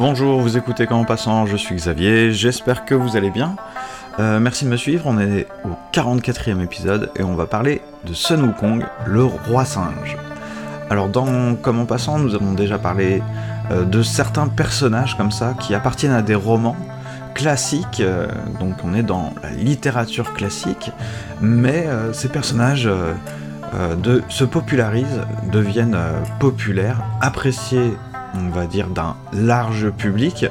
Bonjour, vous écoutez Comment Passant, je suis Xavier, j'espère que vous allez bien. Euh, merci de me suivre, on est au 44e épisode et on va parler de Sun Wukong, le roi singe. Alors dans Comment Passant, nous avons déjà parlé euh, de certains personnages comme ça qui appartiennent à des romans classiques, euh, donc on est dans la littérature classique, mais ces personnages se popularisent, deviennent populaires, appréciés on va dire, d'un large public,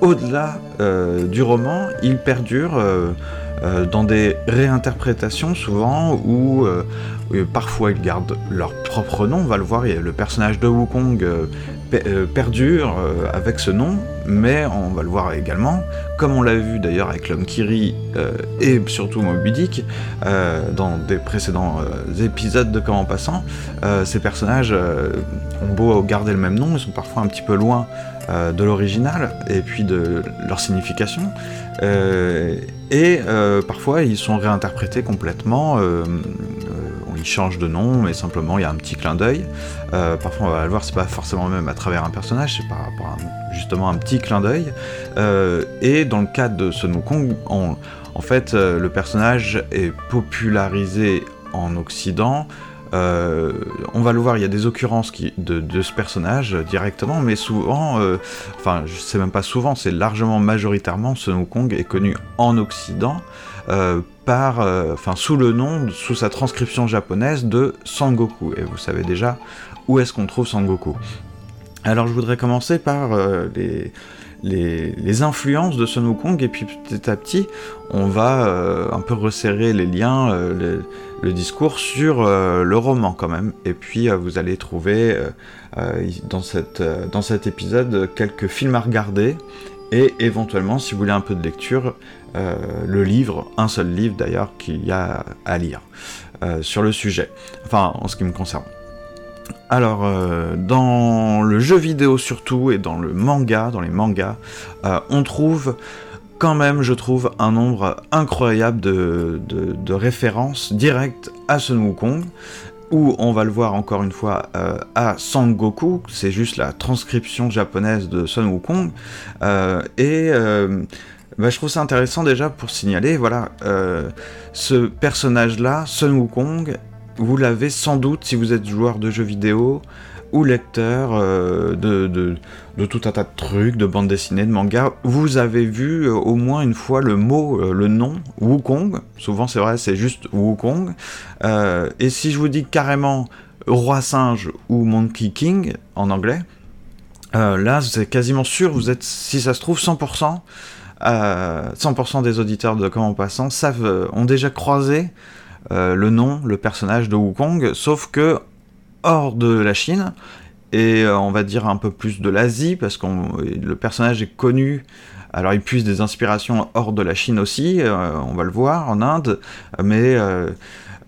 au-delà euh, du roman, il perdure euh, euh, dans des réinterprétations souvent où parfois ils gardent leur propre nom. On va le voir, le personnage de Wukong perdure avec ce nom, mais on va le voir également, comme on l'a vu d'ailleurs avec l'homme Kiri et surtout Moby Dick dans des précédents épisodes de Comment Passant, ces personnages ont beau garder le même nom, ils sont parfois un petit peu loin euh, de l'original et puis de leur signification. Euh, et euh, parfois ils sont réinterprétés complètement. Ils changent de nom, mais simplement il y a un petit clin d'œil. parfois on va le voir, c'est pas forcément même à travers un personnage, c'est par rapport à justement un petit clin d'œil. et dans le cadre de Sun Wukong, en fait, le personnage est popularisé en Occident euh, on va le voir, il y a des occurrences de, ce personnage euh, directement, mais souvent, euh, enfin, je sais même pas souvent, c'est largement majoritairement, Sun Wukong est connu en Occident par, sous le nom, sous sa transcription japonaise de Sangoku. Et vous savez déjà où est-ce qu'on trouve Sangoku. Alors, je voudrais commencer par les influences de Sun Wukong, et puis petit à petit, on va un peu resserrer les liens, le discours sur euh, le roman quand même. Et puis vous allez trouver dans, cette, dans cet épisode quelques films à regarder, et éventuellement, si vous voulez un peu de lecture, le livre, un seul livre d'ailleurs, qu'il y a à lire sur le sujet, enfin en ce qui me concerne. Alors, euh, dans le jeu vidéo surtout, et dans le manga, dans les mangas, euh, on trouve quand même, je trouve, un nombre incroyable de, références directes à Sun Wukong, où on va le voir encore une fois euh, à Sangoku, c'est juste la transcription japonaise de Sun Wukong, et... Bah, je trouve ça intéressant déjà pour signaler, voilà, ce personnage-là, Sun Wukong, vous l'avez sans doute si vous êtes joueur de jeux vidéo ou lecteur euh, de, tout un tas de trucs, de bandes dessinées, de mangas, vous avez vu euh, au moins une fois le mot, euh, le nom, Wukong. Souvent c'est vrai, c'est juste Wukong. et si je vous dis carrément Roi Singe ou Monkey King en anglais, là c'est quasiment sûr, vous êtes, si ça se trouve, 100%. 100% des auditeurs de Comment Passant savent, ont déjà croisé le nom, le personnage de Wukong, sauf que hors de la Chine, et euh, on va dire un peu plus de l'Asie, parce que le personnage est connu, alors il puise des inspirations hors de la Chine aussi, euh, on va le voir, en Inde, mais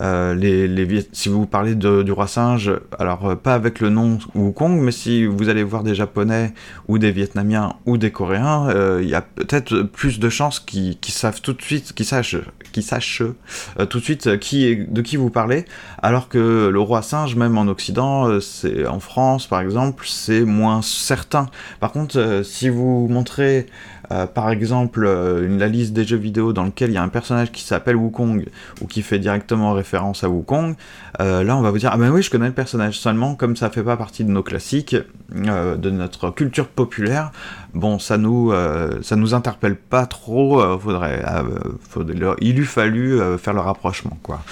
euh, les, si vous parlez du roi singe, alors euh, pas avec le nom Wukong, mais si vous allez voir des Japonais ou des Vietnamiens ou des Coréens, euh, il y a peut-être plus de chances qu'ils savent tout de suite, qu'ils sachent, qu'ils sachent tout de suite qui de qui vous parlez, alors que le roi singe, même en Occident, c'est en France par exemple, c'est moins certain. Par contre, si vous montrez euh, par exemple, euh, la liste des jeux vidéo dans lequel il y a un personnage qui s'appelle Wukong ou qui fait directement référence à Wukong, euh, là on va vous dire ah ben oui je connais le personnage seulement comme ça fait pas partie de nos classiques, de notre culture populaire. Bon ça nous ça nous interpelle pas trop. il eût fallu faire le rapprochement quoi.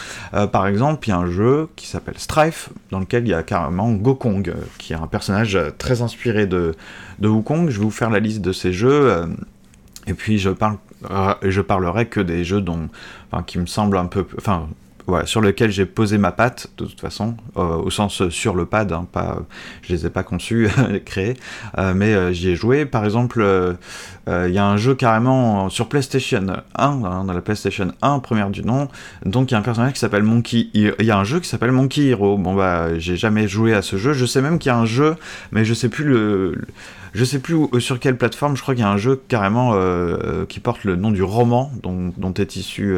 par exemple il y a un jeu qui s'appelle Strife dans lequel il y a carrément Gokong qui est un personnage très inspiré de de Wukong. Je vais vous faire la liste de ces jeux. Et puis je parle, euh, je parlerai que des jeux dont, enfin, qui me semblent un peu, enfin, sur lequel j'ai posé ma patte, de toute façon, euh, au sens sur le pad, hein, pas, je les ai pas conçus, créés, euh, mais j'y ai joué. Par exemple, il y a un jeu carrément sur PlayStation 1, hein, dans la PlayStation 1, première du nom, donc il y a un personnage qui s'appelle Monkey Il y a un jeu qui s'appelle Monkey Hero. Bon bah, j'ai jamais joué à ce jeu, je sais même qu'il y a un jeu, mais je sais plus le... je sais plus sur quelle plateforme, je crois qu'il y a un jeu carrément qui porte le nom du roman dont, est issu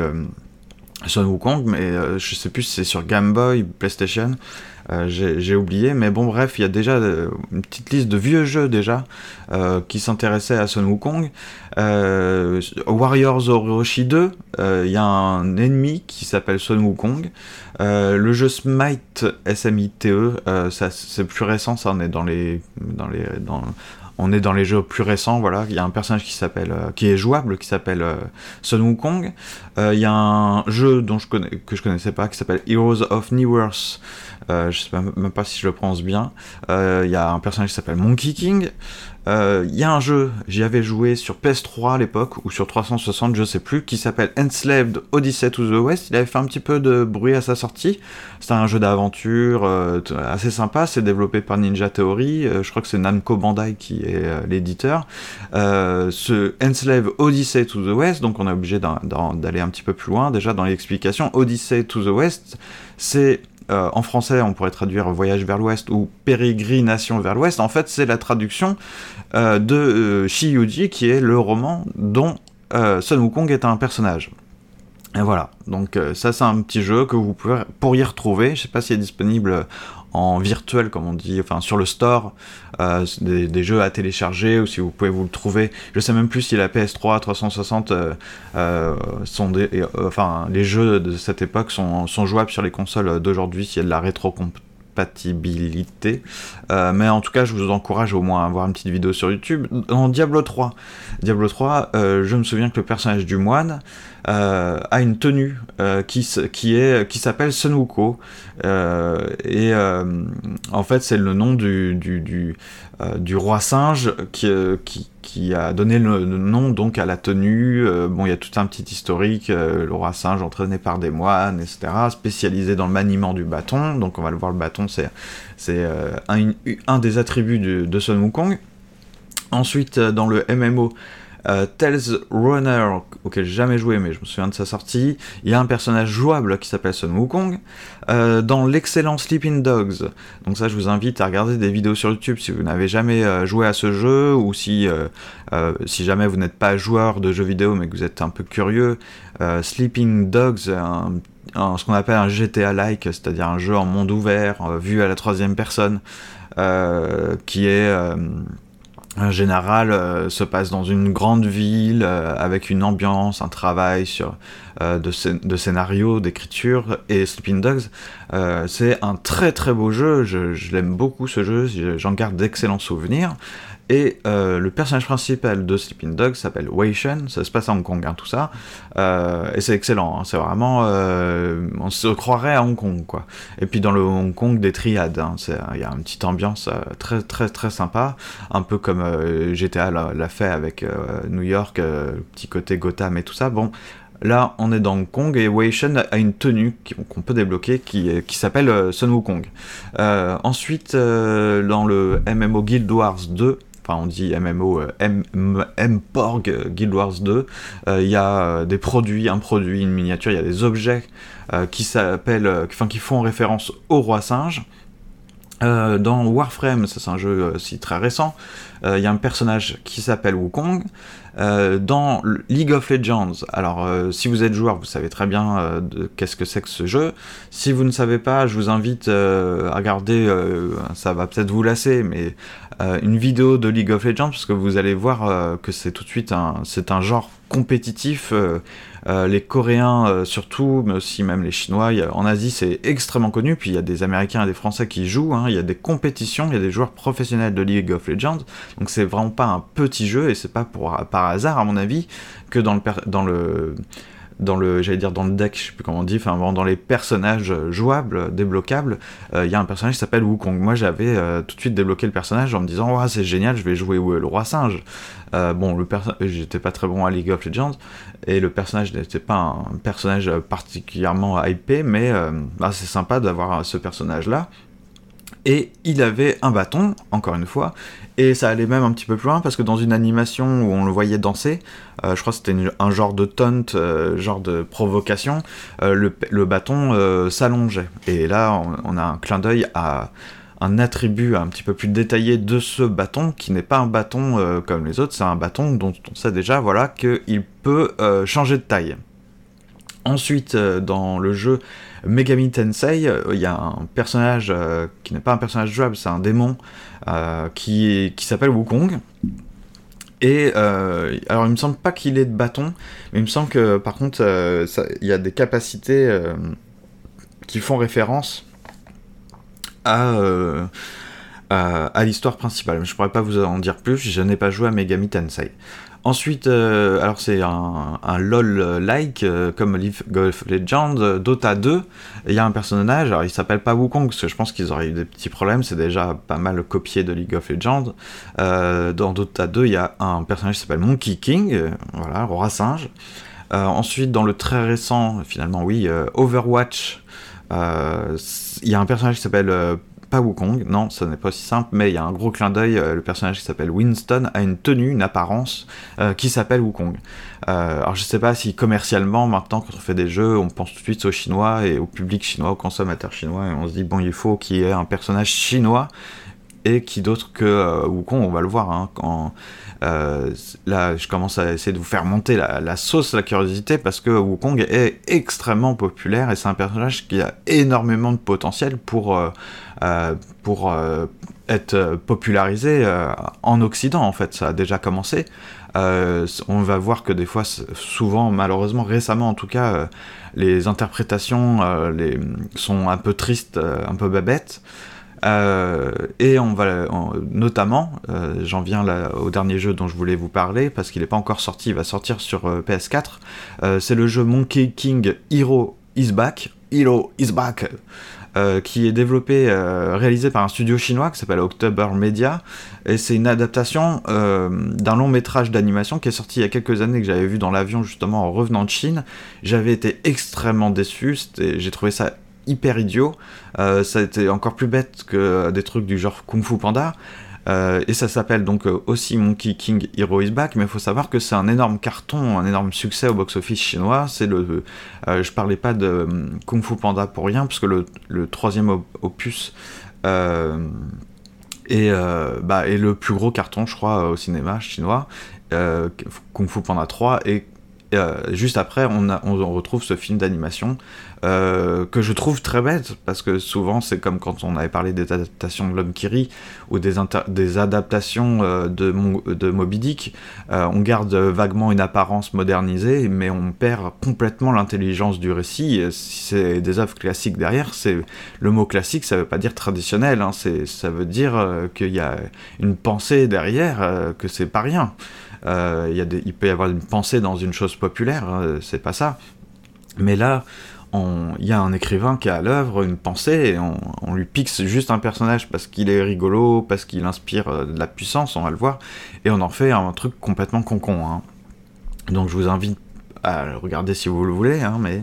Son Wukong, mais je sais plus si c'est sur Game Boy, PlayStation. Euh, j'ai oublié, mais bon, bref, il y a déjà euh, une petite liste de vieux jeux déjà euh, qui s'intéressaient à Sun Wukong. Warriors Orochi 2, il y a un ennemi qui s'appelle Sun Wukong. le jeu Smite SMITE, c'est plus récent, ça on est dans les, dans les, dans, on est dans les jeux plus récents, voilà. Il y a un personnage qui s'appelle, euh, qui est jouable, qui s'appelle euh, Sun Wukong. Euh, il y a un jeu dont je connais, que je connaissais pas, qui s'appelle Heroes of Newerth. je sais même pas si je le prononce bien. Il y a un personnage qui s'appelle Monkey King. Il euh, y a un jeu, j'y avais joué sur PS3 à l'époque, ou sur 360, je sais plus, qui s'appelle Enslaved Odyssey to the West. Il avait fait un petit peu de bruit à sa sortie. C'est un jeu d'aventure euh, assez sympa, c'est développé par Ninja Theory. Euh, je crois que c'est Namco Bandai qui est l'éditeur. ce Enslaved Odyssey to the West, donc on est obligé d'aller un petit peu plus loin déjà dans l'explication. Odyssey to the West, c'est euh, en français, on pourrait traduire Voyage vers l'Ouest ou Pérégrination vers l'Ouest. En fait, c'est la traduction euh, de euh, Shiyuji, qui est le roman dont Sun Wukong est un personnage. Et voilà, donc ça c'est un petit jeu que vous pourriez retrouver, je sais pas s'il est disponible en virtuel, comme on dit, enfin sur le store, euh, des, jeux à télécharger ou si vous pouvez vous le trouver. Je sais même plus si la PS3 360 euh, euh, sont des, enfin les jeux de cette époque sont, jouables sur les consoles d'aujourd'hui s'il y a de la rétrocompatibilité. mais en tout cas, je vous encourage au moins à voir une petite vidéo sur YouTube. Dans Diablo 3, Diablo 3, je me souviens que le personnage du moine euh, a une tenue euh, qui, qui, est, qui s'appelle Sunwuko. Euh, et en fait, c'est le nom du, du, roi singe qui, qui, qui, a donné le, nom donc à la tenue. bon, il y a tout un petit historique. le roi singe entraîné par des moines, etc. Spécialisé dans le maniement du bâton. Donc, on va le voir, le bâton, c'est un, des attributs de Sun Wukong. Ensuite, dans le MMO, euh, Tales Runner, auquel j'ai jamais joué, mais je me souviens de sa sortie. Il y a un personnage jouable qui s'appelle Sun Wukong. Euh, dans l'excellent Sleeping Dogs, donc ça je vous invite à regarder des vidéos sur YouTube si vous n'avez jamais euh, joué à ce jeu, ou si, si jamais vous n'êtes pas joueur de jeux vidéo mais que vous êtes un peu curieux. Sleeping Dogs, ce qu'on appelle un GTA-like, c'est-à-dire un jeu en monde ouvert, vu à la troisième personne, qui est en général euh, se passe dans une grande ville euh, avec une ambiance, un travail sur, euh, de, scénario, d'écriture et Sleeping Dogs. c'est un très très beau jeu, je, je l'aime beaucoup ce jeu, j'en garde d'excellents souvenirs. Et euh, le personnage principal de Sleeping Dogs s'appelle Wei Shen, ça se passe à Hong Kong, hein, tout ça. Euh, et c'est excellent, hein, c'est vraiment. Euh, on se croirait à Hong Kong, quoi. Et puis dans le Hong Kong des triades, hein, il y a une petite ambiance très très très sympa, un peu comme GTA l'a fait avec New York, le petit côté Gotham et tout ça. Bon, Là, on est dans Hong Kong et Wei Shen a une tenue qu'on peut débloquer qui, qui s'appelle Sun Wukong. Ensuite, dans le MMO Guild Wars 2, enfin on dit MMO, euh, MPORG euh, Guild Wars 2, euh, il y a des produits, un produit, une miniature, il y a des objets qui s'appellent, enfin qui font référence au roi singe. Dans Warframe, ça c'est un jeu aussi très récent, il y a un personnage qui s'appelle Wukong. dans League of Legends, alors si vous êtes joueur, vous savez très bien qu'est-ce que c'est que ce jeu. Si vous ne savez pas, je vous invite à regarder, ça va peut-être vous lasser, mais euh, une vidéo de League of Legends parce que vous allez voir euh, que c'est tout de suite un, un genre compétitif. Euh, les Coréens surtout, mais aussi même les Chinois. en Asie, c'est extrêmement connu. Puis il y a des Américains et des Français qui jouent. Hein. Il y a des compétitions, il y a des joueurs professionnels de League of Legends. Donc c'est vraiment pas un petit jeu et c'est pas pour, par hasard, à mon avis, que dans le, dans le dans le, j'allais dire dans le deck, je sais plus comment on dit, enfin dans les personnages jouables, débloquables, euh, il y a un personnage qui s'appelle Wukong. Moi j'avais euh, tout de suite débloqué le personnage en me disant c'est génial, je vais jouer le roi singe. Euh, bon, le j'étais pas très bon à League of Legends et le personnage n'était pas un personnage particulièrement hypé, mais c'est sympa d'avoir ce personnage là et il avait un bâton, encore une fois, et ça allait même un petit peu plus loin parce que dans une animation où on le voyait danser, je crois que c'était un genre de taunt, euh, genre de provocation, euh, le, bâton s'allongeait. Et là, on, a un clin d'œil à un attribut un petit peu plus détaillé de ce bâton qui n'est pas un bâton comme les autres, c'est un bâton dont on sait déjà voilà qu'il peut changer de taille. Ensuite, dans le jeu Megami Tensei, il y a un personnage qui n'est pas un personnage jouable, c'est un démon qui, qui s'appelle Wukong. Et alors, il me semble pas qu'il ait de bâton, mais il me semble que par contre, il y a des capacités qui font référence à, l'histoire principale. Je pourrais pas vous en dire plus, je n'ai pas joué à Megami Tensei. Ensuite, euh, alors c'est un, LOL-like, euh, comme League of Legends, Dota 2, il y a un personnage, alors il s'appelle pas Wukong, parce que je pense qu'ils auraient eu des petits problèmes, c'est déjà pas mal copié de League of Legends. Euh, dans Dota 2, il y a un personnage qui s'appelle Monkey King, voilà, roi singe. ensuite, dans le très récent, finalement oui, Overwatch, il y a un personnage qui s'appelle pas Wukong, non, ce n'est pas aussi simple, mais il y a un gros clin d'œil, euh, le personnage qui s'appelle Winston a une tenue, une apparence euh, qui s'appelle Wukong. Euh, alors je sais pas si commercialement, maintenant quand on fait des jeux, on pense tout de suite aux Chinois et au public chinois, aux consommateurs chinois, et on se dit bon il faut qu'il y ait un personnage chinois, et qui d'autre que Wukong, on va le voir, hein, quand euh, là, je commence à essayer de vous faire monter la, sauce, la curiosité, parce que Wukong est extrêmement populaire et c'est un personnage qui a énormément de potentiel pour, euh, euh, pour être popularisé en Occident, en fait. Ça a déjà commencé. on va voir que des fois, souvent, malheureusement, récemment en tout cas, les interprétations sont un peu tristes, un peu babettes. Euh, et on va notamment, euh, j'en viens au dernier jeu dont je voulais vous parler parce qu'il n'est pas encore sorti, il va sortir sur euh, PS4. c'est le jeu Monkey King Hero Is Back. Hero Is Back. qui est développé, réalisé par un studio chinois qui s'appelle October Media, et c'est une adaptation d'un long métrage d'animation qui est sorti il y a quelques années que j'avais vu dans l'avion justement en revenant de Chine. J'avais été extrêmement déçu, j'ai trouvé ça hyper idiot. Euh, ça a été encore plus bête que des trucs du genre Kung Fu Panda. Euh, et ça s'appelle donc euh, aussi Monkey King Hero is Back, mais il faut savoir que c'est un énorme carton, un énorme succès au box-office chinois. C'est le, je parlais pas de Kung Fu Panda pour rien, puisque le, le troisième opus est, bah, est, le plus gros carton, je crois, au cinéma chinois. Kung Fu Panda 3 et juste après, on, retrouve ce film d'animation euh, que je trouve très bête, parce que souvent c'est comme quand on avait parlé des adaptations de l'homme qui rit, ou des, adaptations euh, de, de, Moby Dick, euh, on garde vaguement une apparence modernisée, mais on perd complètement l'intelligence du récit. Si c'est des œuvres classiques derrière, c'est le mot classique, ça veut pas dire traditionnel, hein, ça veut dire qu'il y a une pensée derrière, que c'est pas rien. il peut y avoir une pensée dans une chose populaire, hein, c'est pas ça. Mais là, il y a un écrivain qui a à l'œuvre une pensée et on, lui pique juste un personnage parce qu'il est rigolo, parce qu'il inspire euh, de la puissance, on va le voir, et on en fait un truc complètement concon. Hein. Donc je vous invite à le regarder si vous le voulez, hein, mais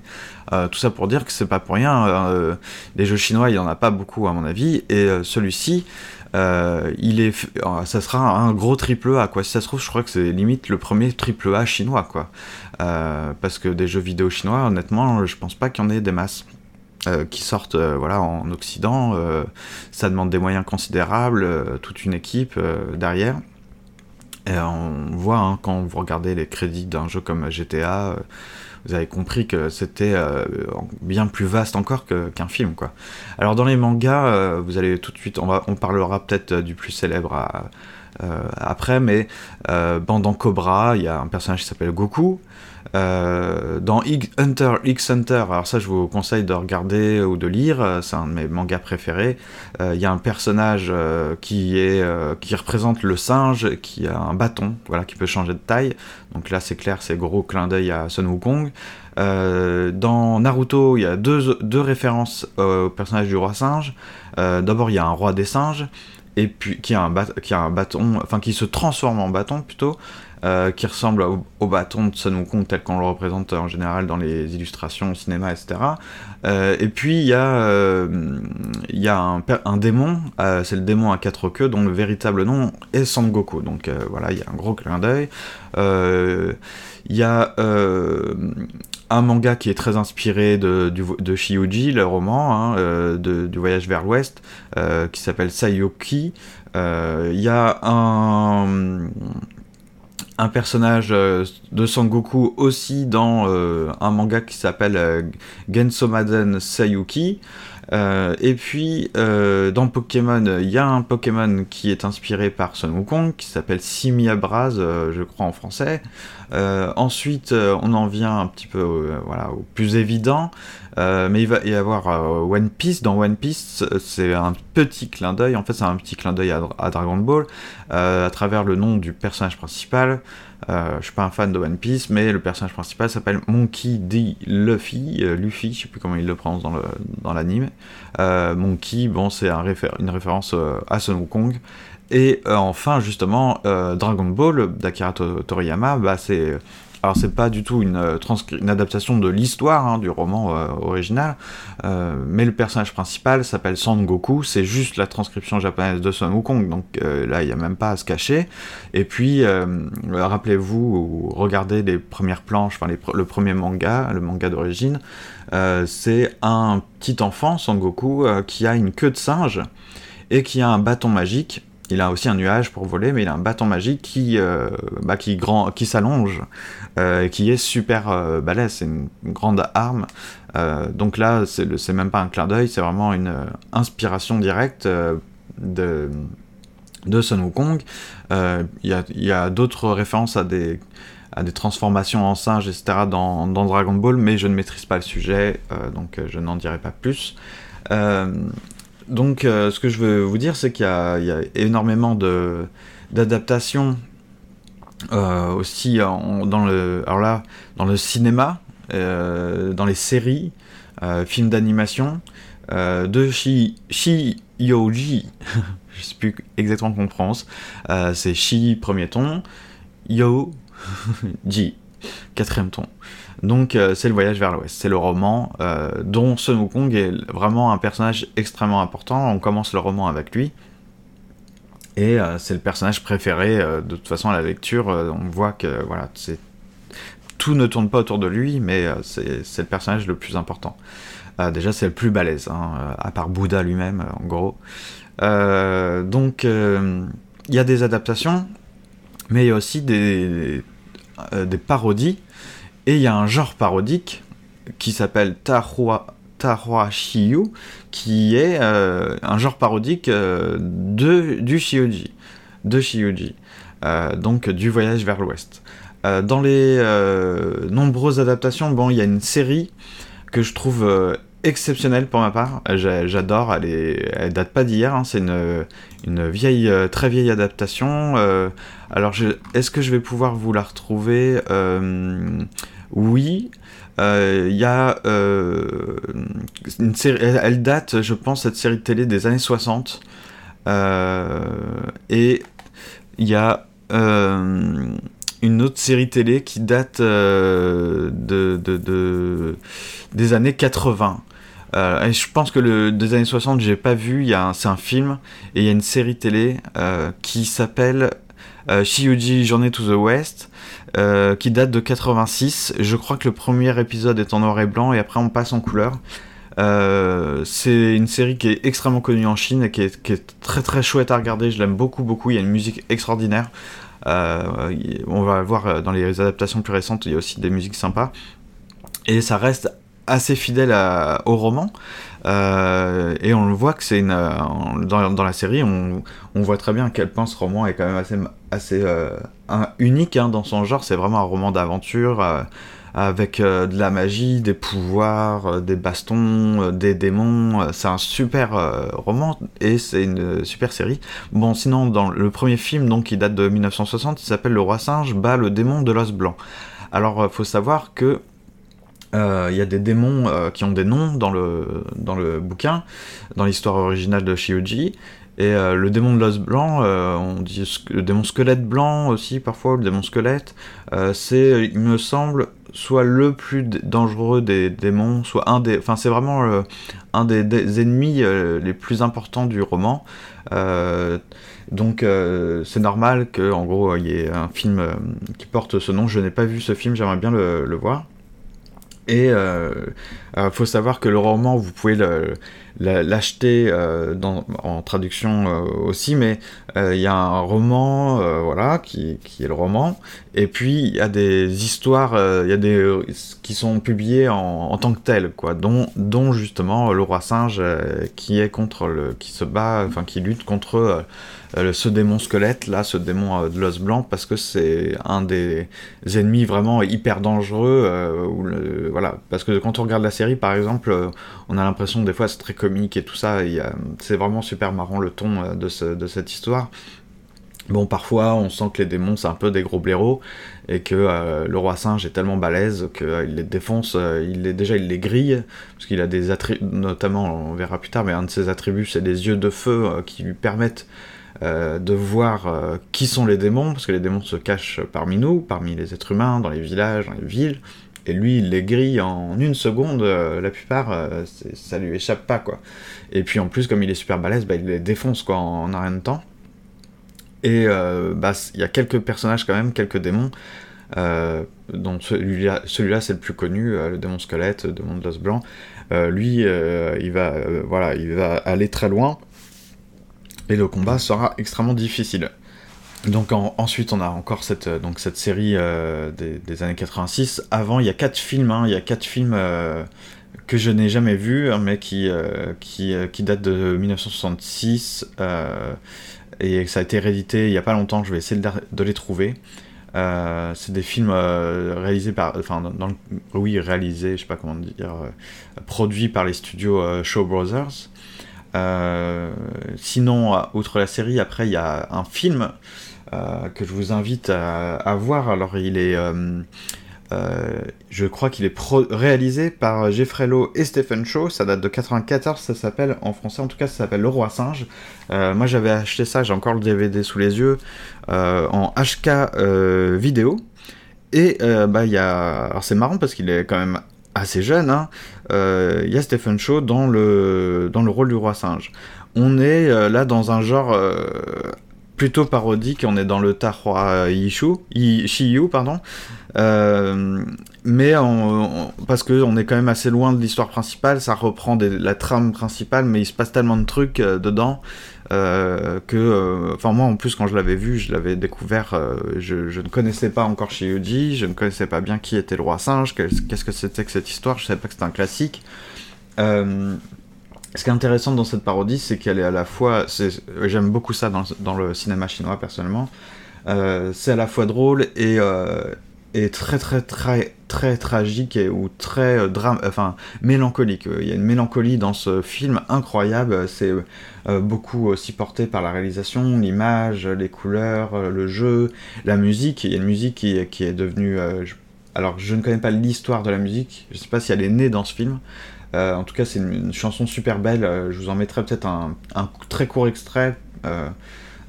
euh, tout ça pour dire que c'est pas pour rien. Euh, les jeux chinois, il y en a pas beaucoup à mon avis, et celui-ci, il est, ça sera un gros triple A quoi. Si ça se trouve, je crois que c'est limite le premier triple A chinois quoi. Euh, parce que des jeux vidéo chinois, honnêtement, je pense pas qu'il y en ait des masses. Euh, qui sortent euh, voilà, en Occident, ça demande des moyens considérables, toute une équipe derrière. Et on voit hein, quand vous regardez les crédits d'un jeu comme GTA, vous avez compris que c'était bien plus vaste encore qu'un film. Quoi. Alors dans les mangas, vous allez tout de suite, on, va, parlera peut-être du plus célèbre après, mais pendant Cobra, il y a un personnage qui s'appelle Goku. Euh, dans Hunter X Hunter, alors ça je vous conseille de regarder ou de lire, euh, c'est un de mes mangas préférés. Euh, il y a un personnage qui est qui représente le singe, qui a un bâton, voilà, qui peut changer de taille. Donc là c'est clair, c'est gros clin d'œil à Sun Wukong. dans Naruto, il y a deux, deux références au personnage du roi singe. D'abord, il y a un roi des singes, et puis qui a un, qui a un bâton, enfin qui se transforme en bâton plutôt, euh, qui ressemble au, bâton de Sun tel qu'on le représente en général dans les illustrations au cinéma, etc. Euh, et puis il y a, euh, un, démon, c'est le démon à quatre queues, dont le véritable nom est Sangoku. Donc voilà, il y a un gros clin d'œil. Il y a un manga qui est très inspiré de, de Shiuji, le roman hein, du voyage vers l'ouest, qui s'appelle Sayoki. Il y a un un personnage de Sangoku aussi dans un manga qui s'appelle Gensomaden Sayuki. Euh, et puis, euh, dans Pokémon, il y a un Pokémon qui est inspiré par Sun Wukong, qui s'appelle Simiabraz, euh, je crois en français. Ensuite, on en vient un petit peu voilà, au plus évident, mais il va y avoir One Piece. Dans One Piece, c'est un petit clin d'œil, en fait, c'est un petit clin d'œil à, Dragon Ball, à travers le nom du personnage principal. Euh, je suis pas un fan de One Piece, mais le personnage principal s'appelle Monkey D. Luffy, euh, Luffy, je sais plus comment il le prononce dans l'anime. Euh, Monkey, bon, c'est un une référence à Son Wukong. Et enfin, justement, Dragon Ball d'Akira Toriyama, bah, c'est alors c'est pas du tout une, euh, adaptation de l'histoire hein, du roman euh, original, euh, mais le personnage principal s'appelle Sangoku, c'est juste la transcription japonaise de Son Wukong, donc là il n'y a même pas à se cacher. Et puis rappelez-vous, regardez les premières planches, enfin le premier manga, le manga d'origine, c'est un petit enfant, Sangoku, qui a une queue de singe et qui a un bâton magique il a aussi un nuage pour voler, mais il a un bâton magique qui, euh, bah, qui, qui s'allonge, euh, qui est super euh, balèze, c'est une, grande arme. donc là, c'est même pas un clin d'œil, c'est vraiment une inspiration directe de, de Sun Wukong. Il y a, d'autres références à des, à des transformations en singe, etc. Dans, Dragon Ball, mais je ne maîtrise pas le sujet, donc je n'en dirai pas plus. Donc, euh, ce que je veux vous dire, c'est qu'il y, a énormément d'adaptations euh, aussi dans le, alors là, dans le cinéma, euh, dans les séries, films d'animation, de Shi, Shi Yoji, je sais plus exactement comment on prononce, c'est Shi premier ton, Yo Ji quatrième ton. Donc euh, c'est le voyage vers l'ouest, c'est le roman euh, dont Sun Wukong est vraiment un personnage extrêmement important. On commence le roman avec lui. Et euh, c'est le personnage préféré de toute façon à la lecture. on voit que voilà, tout ne tourne pas autour de lui, mais c'est le personnage le plus important. déjà c'est le plus balèze, hein, à part Bouddha lui-même en gros. donc il y a des adaptations, mais il y a aussi des, des parodies et il y a un genre parodique qui s'appelle Tahua, Shiyu, qui est euh, un genre parodique euh, de, du Shioji, de euh, donc du voyage vers l'ouest. dans les nombreuses adaptations, bon, il y a une série que je trouve exceptionnelle pour ma part. J'adore, elle, date pas d'hier, hein, c'est une, vieille, très vieille adaptation. alors, est-ce que je vais pouvoir vous la retrouver oui, euh, il y a euh, une série, elle date, je pense, cette série de télé des années 60. Euh, et il y a une autre série télé qui date de, des années 80. Et je pense que des années 60, j'ai pas vu. C'est un film et il y a une série télé qui s'appelle Shiuji Journey to the West. Euh, qui date de 86. Je crois que le premier épisode est en noir et blanc et après on passe en couleur. Euh, c'est une série qui est extrêmement connue en Chine et qui est, très très chouette à regarder. Je l'aime beaucoup beaucoup. Il y a une musique extraordinaire. Euh, on va voir dans les adaptations plus récentes, il y a aussi des musiques sympas. Et ça reste assez fidèle au roman. et on le voit que c'est une dans, dans, la série, on, voit très bien à quel point ce roman est quand même assez assez unique hein, dans son genre. C'est vraiment un roman d'aventure euh, avec euh, de la magie, des pouvoirs, euh, des bastons, des démons. C'est un super roman et c'est une super série. Bon, sinon, dans le premier film, donc qui date de 1960, il s'appelle Le Roi Singe bat le démon de l'os blanc. Alors, faut savoir que il y a des démons qui ont des noms dans le, dans le bouquin, dans l'histoire originale de Shioji, et euh, le démon de l'os blanc, euh, on dit le démon squelette blanc aussi parfois, le démon squelette, euh, c'est, il me semble, soit le plus dangereux des démons, soit un des, enfin c'est vraiment un des, ennemis les plus importants du roman. donc c'est normal que, en gros, il y ait un film qui porte ce nom. Je n'ai pas vu ce film, j'aimerais bien le voir. Et il faut savoir que le roman, vous pouvez l'acheter en traduction aussi, mais il y a un roman, voilà, qui, est le roman, et puis il y a des histoires, il y a des qui sont publiées en, tant que telles, quoi, dont, justement le roi singe qui est contre le, qui se bat, enfin qui lutte contre euh, ce démon squelette, là, ce démon euh, de l'os blanc, parce que c'est un des ennemis vraiment hyper dangereux. Euh, voilà, parce que quand on regarde la par exemple, on a l'impression des fois c'est très comique et tout ça. C'est vraiment super marrant le ton de, cette histoire. Bon, parfois, on sent que les démons, c'est un peu des gros blaireaux, et que le roi singe est tellement balèze qu'il les défonce, il les, déjà il les grille, parce qu'il a des attributs, notamment, on verra plus tard, mais un de ses attributs, c'est des yeux de feu qui lui permettent euh, de voir euh, qui sont les démons, parce que les démons se cachent parmi nous, parmi les êtres humains, dans les villages, dans les villes, et lui, il les grille en une seconde, euh, la plupart, ça lui échappe pas, quoi. Et puis en plus, comme il est super balèze, bah, il les défonce, quoi, en, un rien de temps. Et bah, il y a quelques personnages quand même, quelques démons, dont celui-là, celui c'est le plus connu, le démon squelette, le démon de l'os blanc. lui, il va aller très loin, et le combat sera extrêmement difficile. Donc ensuite on a encore cette, euh, donc, cette série euh, des, années 86. Avant il y a quatre films, hein. il y a quatre films euh, que je n'ai jamais vus, hein, mais qui, qui, datent de 1966 et ça a été réédité il n'y a pas longtemps. Je vais essayer de, les trouver. c'est des films réalisés par, enfin dans, oui réalisés, je sais pas comment dire, produits par les studios Show Brothers. Sinon, outre la série, après, il y a un film que je vous invite à, voir. Alors, il est. Euh, je crois qu'il est réalisé par Jeffrey Lowe et Stephen Shaw. Ça date de 94. Ça s'appelle, en français en tout cas, ça s'appelle Le Roi Singe. moi, j'avais acheté ça. J'ai encore le DVD sous les yeux en HK vidéo. Et bah, il y a. Alors, c'est marrant parce qu'il est quand même assez jeune, hein, euh, il y a Stephen Shaw dans le, dans le rôle du roi singe. On est euh, là dans un genre euh, plutôt parodique, on est dans le Taroi Yishu, Shiyu, pardon, mais parce qu'on est quand même assez loin de l'histoire principale, ça reprend la trame principale, mais il se passe tellement de trucs dedans euh, que, euh, enfin moi en plus quand je l'avais vu, je l'avais découvert, euh, je, ne connaissais pas encore Yuji, je ne connaissais pas bien qui était le roi singe, qu'est-ce que c'était que cette histoire, je savais pas que c'était un classique. Ce qui est intéressant dans cette parodie, c'est qu'elle est à la fois, j'aime beaucoup ça dans, le cinéma chinois personnellement, c'est à la fois drôle et est très très très très tragique ou très euh, drame, enfin mélancolique. Il y a une mélancolie dans ce film incroyable. C'est euh, beaucoup aussi porté par la réalisation, l'image, les couleurs, euh, le jeu, la musique. Il y a une musique qui est devenue. alors je ne connais pas l'histoire de la musique. Je ne sais pas si elle est née dans ce film. En tout cas, c'est une, chanson super belle. je vous en mettrai peut-être un, un, très court extrait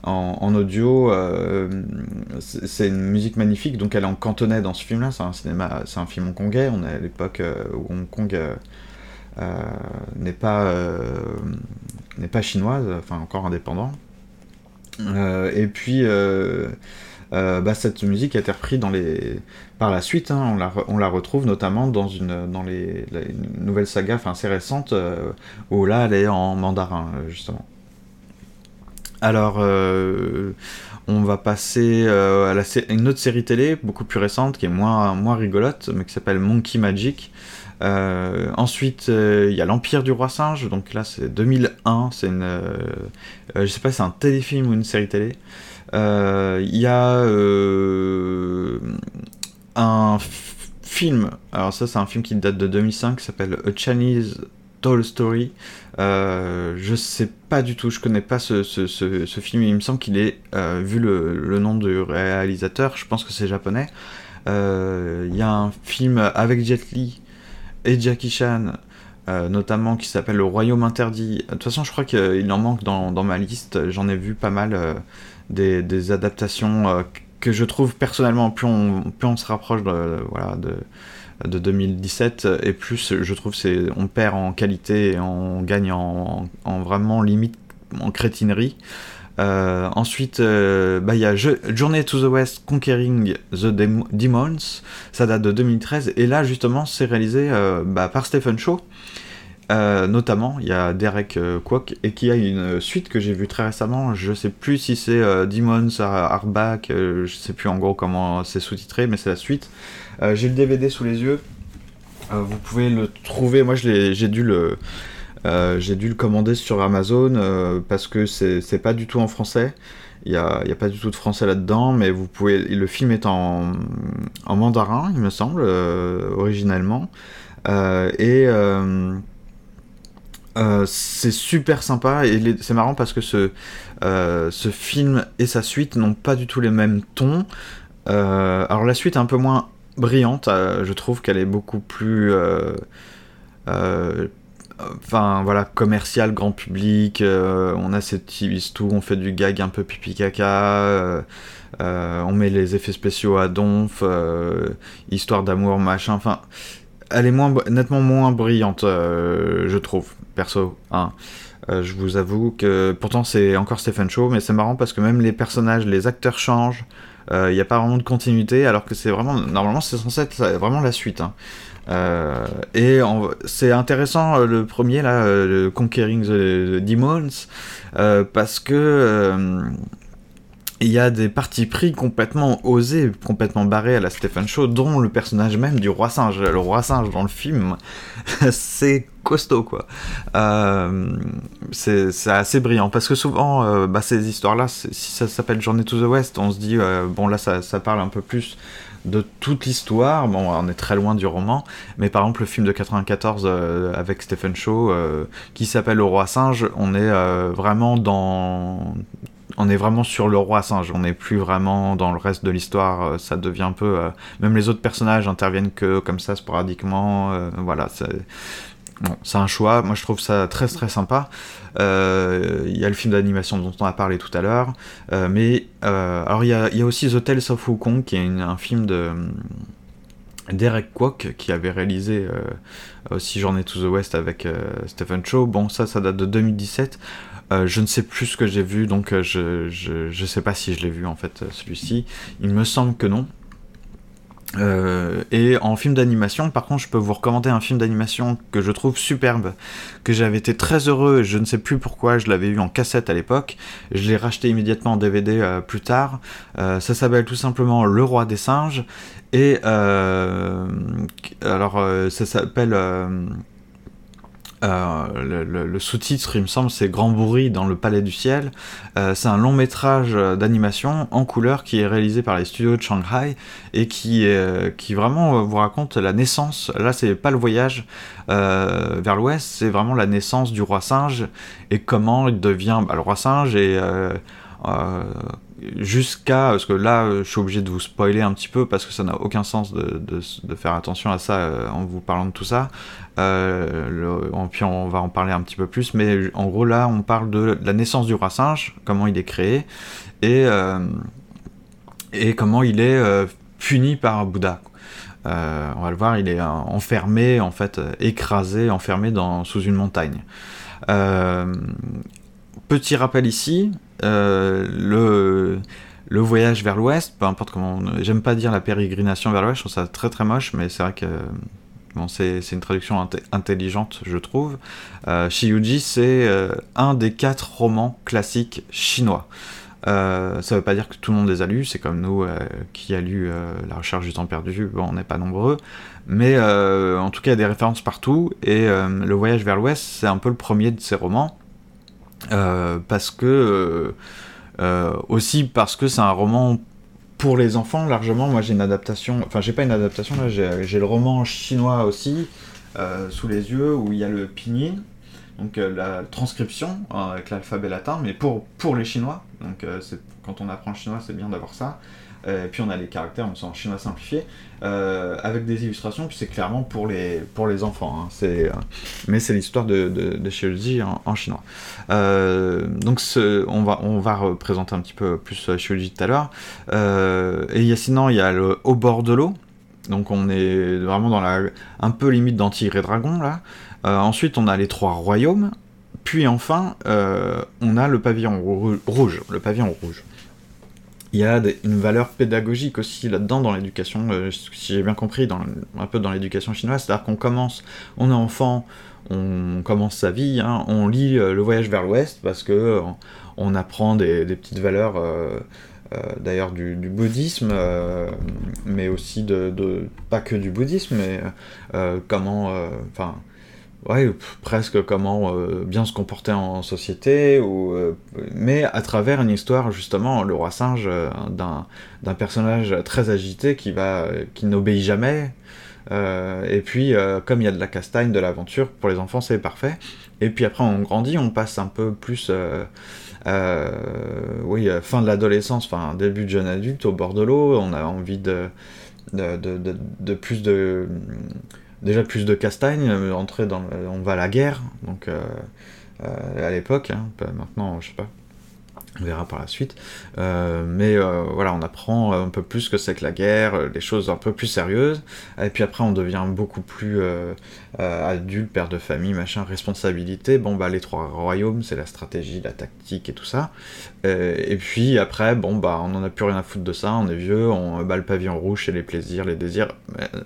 en, audio. Euh, c'est une musique magnifique, donc elle est en cantonais dans ce film-là. C'est un cinéma, c'est un film hongkongais. On est à l'époque euh, où Hong Kong euh, n'est pas n'est pas chinoise, enfin encore indépendant. et puis bah, cette musique a été reprise par la suite, hein, on, la retrouve notamment dans une, nouvelle saga assez récente, où là elle est en mandarin justement. Alors, euh, on va passer euh, à, une autre série télé, beaucoup plus récente, qui est moins, rigolote, mais qui s'appelle Monkey Magic. Euh, ensuite, il y a l'Empire du Roi Singe, donc là c'est 2001, c'est une... je sais pas si c'est un téléfilm ou une série télé. Il y a un film, alors ça c'est un film qui date de 2005, qui s'appelle A Chinese Toll Story. Euh, je sais pas du tout, je connais pas ce, film, il me semble qu'il est, euh, vu le, nom du réalisateur, je pense que c'est japonais. Euh, il y a un film avec Jet Li et Jackie Chan, notamment qui s'appelle Le Royaume Interdit. De toute façon, je crois qu'il en manque dans, ma liste, j'en ai vu pas mal des, adaptations que je trouve personnellement, plus on, plus on se rapproche de, voilà, de de 2017 et plus je trouve c'est on perd en qualité et on gagne en, vraiment limite en crétinerie. Euh, ensuite euh, bah, il y a Journey to the West Conquering the Demons ça date de 2013 et là justement c'est réalisé euh, bah, par Stephen Shaw notamment, il y a Derek Kwok et qui a une suite que j'ai vue très récemment. Je sais plus si c'est Demons Arback, je sais plus en gros comment c'est sous-titré, mais c'est la suite. j'ai le DVD sous les yeux. vous pouvez le trouver. Moi, j'ai dû le dû le commander sur Amazon parce que c'est pas du tout en français. Il n'y a, a, pas du tout de français là-dedans, mais vous pouvez. Le film est en, en mandarin, il me semble, euh, originellement. Euh, et euh, c'est super sympa et c'est marrant parce que ce, ce film et sa suite n'ont pas du tout les mêmes tons. alors la suite est un peu moins brillante, je trouve qu'elle est beaucoup plus enfin voilà, commercial, grand public, euh, on a cette tout, on fait du gag un peu pipi caca, euh, euh, on met les effets spéciaux à donf, histoire d'amour, machin, enfin, elle est nettement moins brillante, je trouve, perso, hein. je vous avoue que pourtant c'est encore Stephen Shaw, mais c'est marrant parce que même les personnages, les acteurs changent, il n'y a pas vraiment de continuité, alors que c'est vraiment, normalement c'est censé être vraiment la suite. Hein. Euh, et c'est intéressant euh, le premier là, euh, Conquering the, Demons, parce que il y a des partis pris complètement osés, complètement barrés à la Stephen Show, dont le personnage même du roi singe. Le roi singe dans le film, c'est costaud quoi. c'est assez brillant parce que souvent, bah, ces histoires-là, si ça s'appelle Journey to the West, on se dit bon là ça, parle un peu plus de toute l'histoire. Bon, on est très loin du roman, mais par exemple le film de 94 euh, avec Stephen Shaw euh, qui s'appelle Le Roi Singe, on est euh, vraiment dans on est vraiment sur le roi singe, on n'est plus vraiment dans le reste de l'histoire, ça devient un peu... même les autres personnages interviennent que comme ça sporadiquement, voilà, c'est un choix, moi je trouve ça très très sympa. Euh, il y a le film d'animation dont on a parlé tout à l'heure, euh, mais euh, alors il y, a, aussi The Tales of Wukong qui est un film de Derek Kwok qui avait réalisé aussi Journée to the West avec Stephen Chow. Bon, ça, ça date de 2017. Je ne sais plus ce que j'ai vu, donc je, je, je sais pas si je l'ai vu en fait celui-ci. Il me semble que non. Euh, et en film d'animation, par contre, je peux vous recommander un film d'animation que je trouve superbe, que j'avais été très heureux, je ne sais plus pourquoi, je l'avais eu en cassette à l'époque, je l'ai racheté immédiatement en DVD euh, plus tard. Euh, ça s'appelle tout simplement Le Roi des Singes, et alors ça s'appelle euh, le, sous-titre, il me semble, c'est Grand Bruit dans le Palais du Ciel. Euh, c'est un long métrage d'animation en couleur qui est réalisé par les studios de Shanghai et qui, qui vraiment vous raconte la naissance. Là, c'est pas le voyage euh, vers l'ouest, c'est vraiment la naissance du roi singe et comment il devient bah, le roi singe et jusqu'à parce que là je suis obligé de vous spoiler un petit peu parce que ça n'a aucun sens de, faire attention à ça euh, en vous parlant de tout ça. Euh, puis on va en parler un petit peu plus mais en gros là on parle de la naissance du roi singe comment il est créé et euh, et comment il est puni par Bouddha. On va le voir il est enfermé en fait écrasé enfermé dans sous une montagne. Petit rappel ici, euh, le, le voyage vers l'ouest, peu importe comment, j'aime pas dire la pérégrination vers l'ouest, je trouve ça très très moche, mais c'est vrai que bon, c'est une traduction intelligente, je trouve. Euh, Shiyuji, c'est euh, un des quatre romans classiques chinois. Euh, ça veut pas dire que tout le monde les a lus, c'est comme nous qui a lu La recherche du temps perdu, bon, on n'est pas nombreux, mais en tout cas il y a des références partout, et Le voyage vers l'ouest, c'est un peu le premier de ces romans, euh, parce que euh, euh, aussi parce que c'est un roman pour les enfants largement. Moi j'ai une adaptation, enfin j'ai pas une adaptation là, j'ai le roman chinois aussi sous les yeux où il y a le pinyin, donc la transcription avec l'alphabet latin, mais pour, pour les Chinois. Donc quand on apprend le chinois, c'est bien d'avoir ça. Euh, puis on a les caractères, on en chinois simplifié, euh, avec des illustrations, puis c'est clairement pour les, pour les enfants. Hein. euh, mais c'est l'histoire de, de, de en, chinois. donc on, va, on va représenter un petit peu plus Shioji tout à l'heure. et y sinon, il y a le Au bord de l'eau. Donc on est vraiment dans la un peu limite et Dragon là. ensuite on a les trois royaumes. Puis enfin on a le pavillon rouge. Le pavillon rouge. Il y a une valeur pédagogique aussi là-dedans dans l'éducation, euh, si j'ai bien compris, dans, un peu dans l'éducation chinoise, c'est-à-dire qu'on commence, on est enfant, on commence sa vie, hein, on lit euh, Le Voyage vers l'Ouest parce que euh, on apprend des, petites valeurs, d'ailleurs du, bouddhisme, mais aussi de, de, pas que du bouddhisme, mais comment, enfin ouais, presque comment euh, bien se comporter en société, ou, euh, mais à travers une histoire, justement, le roi singe, euh, d'un personnage très agité qui, va, qui n'obéit jamais. et puis, comme il y a de la castagne, de l'aventure, pour les enfants, c'est parfait. Et puis après, on grandit, on passe un peu plus. oui, fin de l'adolescence, enfin début de jeune adulte, au bord de l'eau, on a envie de, plus de déjà plus de castagne, euh, dans, on va à la guerre, donc euh, euh, à l'époque, hein, maintenant je sais pas, on verra par la suite. Mais voilà, on apprend un peu plus que c'est que la guerre, des choses un peu plus sérieuses. Et puis après, on devient beaucoup plus euh, adulte, père de famille, machin, responsabilité. Bon, bah, les trois royaumes, c'est la stratégie, la tactique et tout ça. et puis après, bon, bah, on en a plus rien à foutre de ça, on est vieux, on bat le pavillon rouge, c'est les plaisirs, les désirs.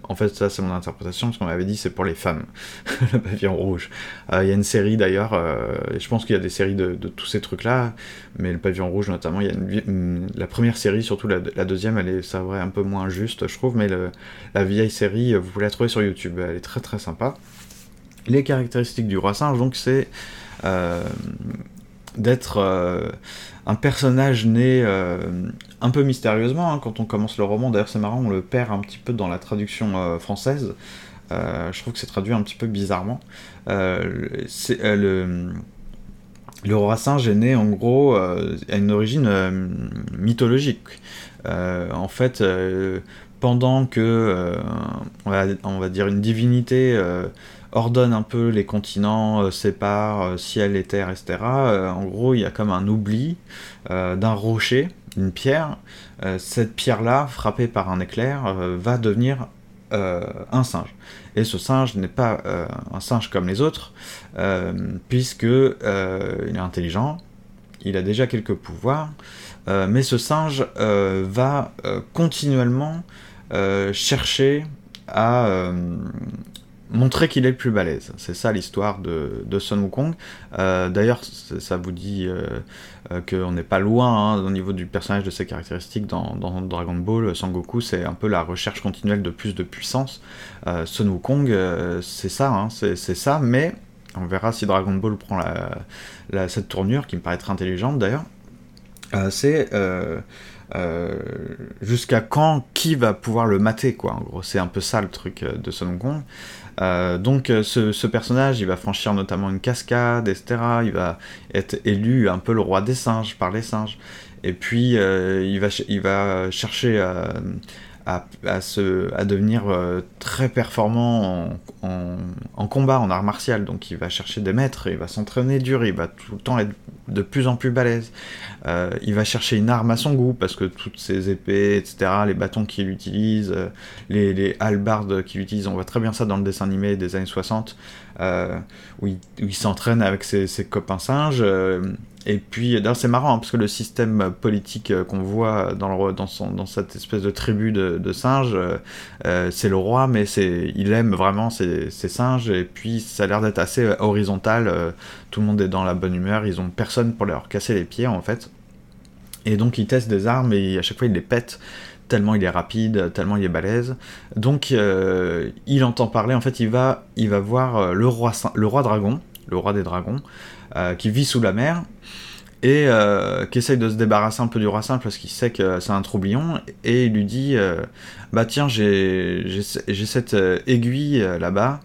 En fait, ça, c'est mon interprétation, parce qu'on m'avait dit c'est pour les femmes, le pavillon rouge. Il y a une série d'ailleurs, et je pense qu'il y a des séries de, de tous ces trucs-là, mais le pavillon rouge notamment, il y a la première série, surtout la, deuxième, elle est, ça vrai, un peu moins juste, je trouve, mais la vieille série, vous pouvez la trouver sur YouTube, elle est très très sympa. Les caractéristiques du roi singe, donc, c'est euh, d'être euh, un personnage né euh, un peu mystérieusement hein, quand on commence le roman. D'ailleurs, c'est marrant, on le perd un petit peu dans la traduction française. je trouve que c'est traduit un petit peu bizarrement. le roi singe est né en gros à une origine mythologique. En fait, pendant que, on va, dire, une divinité ordonne un peu les continents, sépare ciel et terre, etc., en gros, il y a comme un oubli d'un rocher, une pierre. cette pierre-là, frappée par un éclair, va devenir un singe. Et ce singe n'est pas euh, un singe comme les autres, euh, puisque euh, il est intelligent, il a déjà quelques pouvoirs, mais ce singe va continuellement chercher à montrer qu'il est le plus balèze. C'est ça l'histoire de, de Sun Wukong. Euh, D'ailleurs, ça vous dit euh, euh, qu'on n'est pas loin hein, au niveau du personnage de ses caractéristiques dans, Dragon Ball. Sangoku, c'est un peu la recherche continuelle de plus de puissance. Sun Wukong, c'est ça, hein, c'est ça, mais on verra si Dragon Ball prend cette tournure, qui me paraît très intelligente d'ailleurs. c'est jusqu'à quand qui va pouvoir le mater quoi en gros c'est un peu ça le truc de Sun Wukong euh, donc euh, ce, personnage, il va franchir notamment une cascade, etc. Il va être élu un peu le roi des singes par les singes. Et puis euh, il, va, il va chercher à, se, à devenir très performant en, combat, en art martial. Donc il va chercher des maîtres, il va s'entraîner dur, il va tout le temps être de plus en plus balèze. Euh, il va chercher une arme à son goût parce que toutes ses épées, etc., les bâtons qu'il utilise, euh, les, les qu'il utilise, on voit très bien ça dans le dessin animé des années 60, euh, où il, s'entraîne avec ses, copains singes. et puis, c'est marrant hein, parce que le système politique qu'on voit dans, dans, son, dans, cette espèce de tribu de, singes, c'est le roi, mais il aime vraiment ses, singes, et puis ça a l'air d'être assez horizontal. tout le monde est dans la bonne humeur, ils ont personne pour leur casser les pieds en fait. Et donc il teste des armes et à chaque fois il les pète tellement il est rapide, tellement il est balèze. Donc euh, il entend parler, en fait il va, voir euh, le roi, le roi dragon, le roi des dragons, euh, qui vit sous la mer et qui essaye de se débarrasser un peu du roi simple parce qu'il sait que c'est un troublion et il lui dit bah tiens j'ai cette aiguille là-bas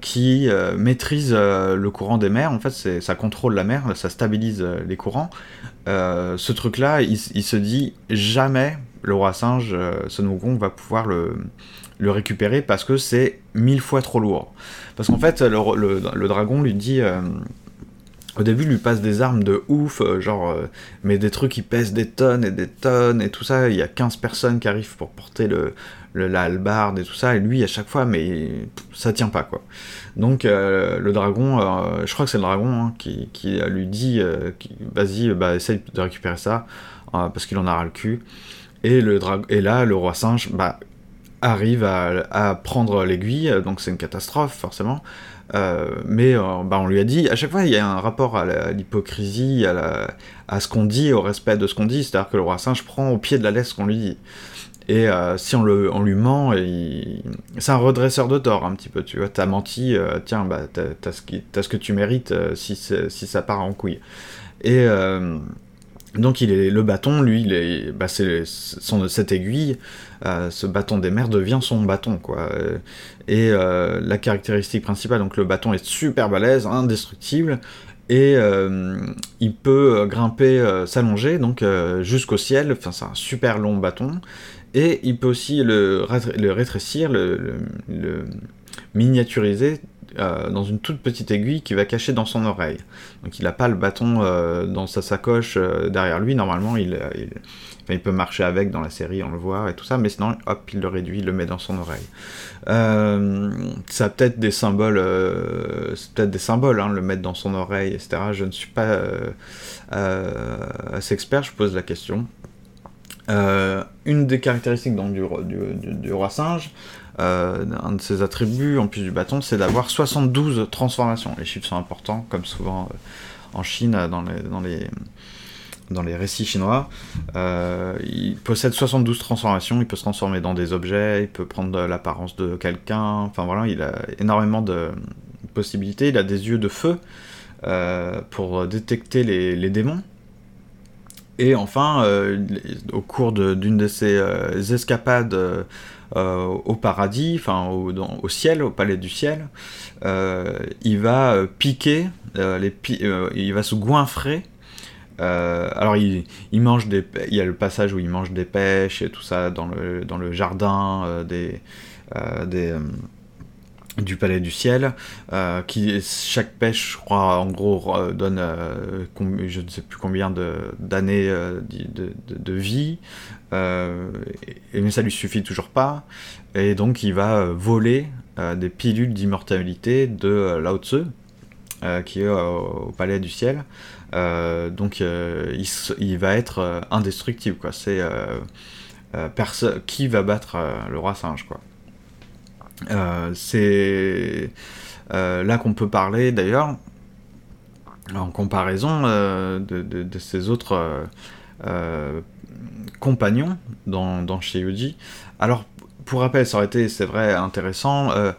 qui maîtrise le courant des mers. En fait, ça contrôle la mer, ça stabilise les courants. ce truc-là, il, se dit jamais le roi singe, Sun Wukong, va pouvoir le, récupérer parce que c'est mille fois trop lourd. Parce qu'en fait, le, dragon lui dit au début, il lui passe des armes de ouf, euh, genre, euh, mais des trucs qui pèsent des tonnes et des tonnes et tout ça. Il y a 15 personnes qui arrivent pour porter le, la hallebarde et tout ça, et lui, à chaque fois, mais ça tient pas, quoi. Donc, euh, le dragon, je crois que c'est le dragon hein, qui, lui dit vas-y, bah, essaye de récupérer ça, parce qu'il en a le cul. Et, le et là, le roi singe, bah, arrive à, prendre l'aiguille, donc c'est une catastrophe, forcément. Euh, mais euh, bah, on lui a dit, à chaque fois il y a un rapport à l'hypocrisie, à, à, ce qu'on dit, au respect de ce qu'on dit, c'est-à-dire que le roi singe prend au pied de la lettre ce qu'on lui dit. Et euh, si on, le, on lui ment, c'est un redresseur de tort un petit peu, tu vois, t'as menti, tiens, bah, t'as ce, ce, que tu mérites si, si ça part en couille. Et donc il est le bâton, lui, il est, bah, cette aiguille, euh, ce bâton des mers devient son bâton, quoi. Et euh, la caractéristique principale, donc le bâton est super balèze, indestructible, et euh, il peut grimper, s'allonger, donc jusqu'au ciel. Enfin, c'est un super long bâton, et il peut aussi le, rétrécir, le miniaturiser euh, dans une toute petite aiguille qui va cacher dans son oreille. Donc il n'a pas le bâton euh, dans sa sacoche euh, derrière lui. Normalement, il, peut marcher avec dans la série, on le voit et tout ça, mais sinon, hop, il le réduit, il le met dans son oreille. ça a peut-être des symboles, c'est peut-être des symboles, hein, le mettre dans son oreille, etc. Je ne suis pas assez expert, je pose la question. une des caractéristiques donc, du roi singe, euh, un de ses attributs, en plus du bâton, c'est d'avoir 72 transformations. Les chiffres sont importants, comme souvent euh, en Chine, dans les, dans les, dans les récits chinois. Euh, il possède 72 transformations, il peut se transformer dans des objets, il peut prendre l'apparence de quelqu'un, enfin voilà, il a énormément de possibilités. Il a des yeux de feu pour détecter les, les démons. Et enfin, au cours d'une de, ses escapades au paradis, enfin au, ciel, au palais du ciel, euh, il va euh, piquer, les il va se goinfrer. Alors il, mange des, il y a le passage où il mange des pêches et tout ça dans le, dans le jardin des, des du palais du ciel, chaque pêche, je crois, en gros, donne je ne sais plus combien d'années de, de, de, vie, euh, mais ça lui suffit toujours pas, et donc il va euh, voler euh, des pilules d'immortalité de Lao Tzu, qui est au Palais du Ciel. donc il, va être indestructible, quoi. C'est qui va battre le roi singe, quoi. c'est là qu'on peut parler d'ailleurs en comparaison de, de, ces autres compagnon dans, dans Yuji. Alors, pour rappel, ça aurait été, c'est vrai, intéressant. Euh,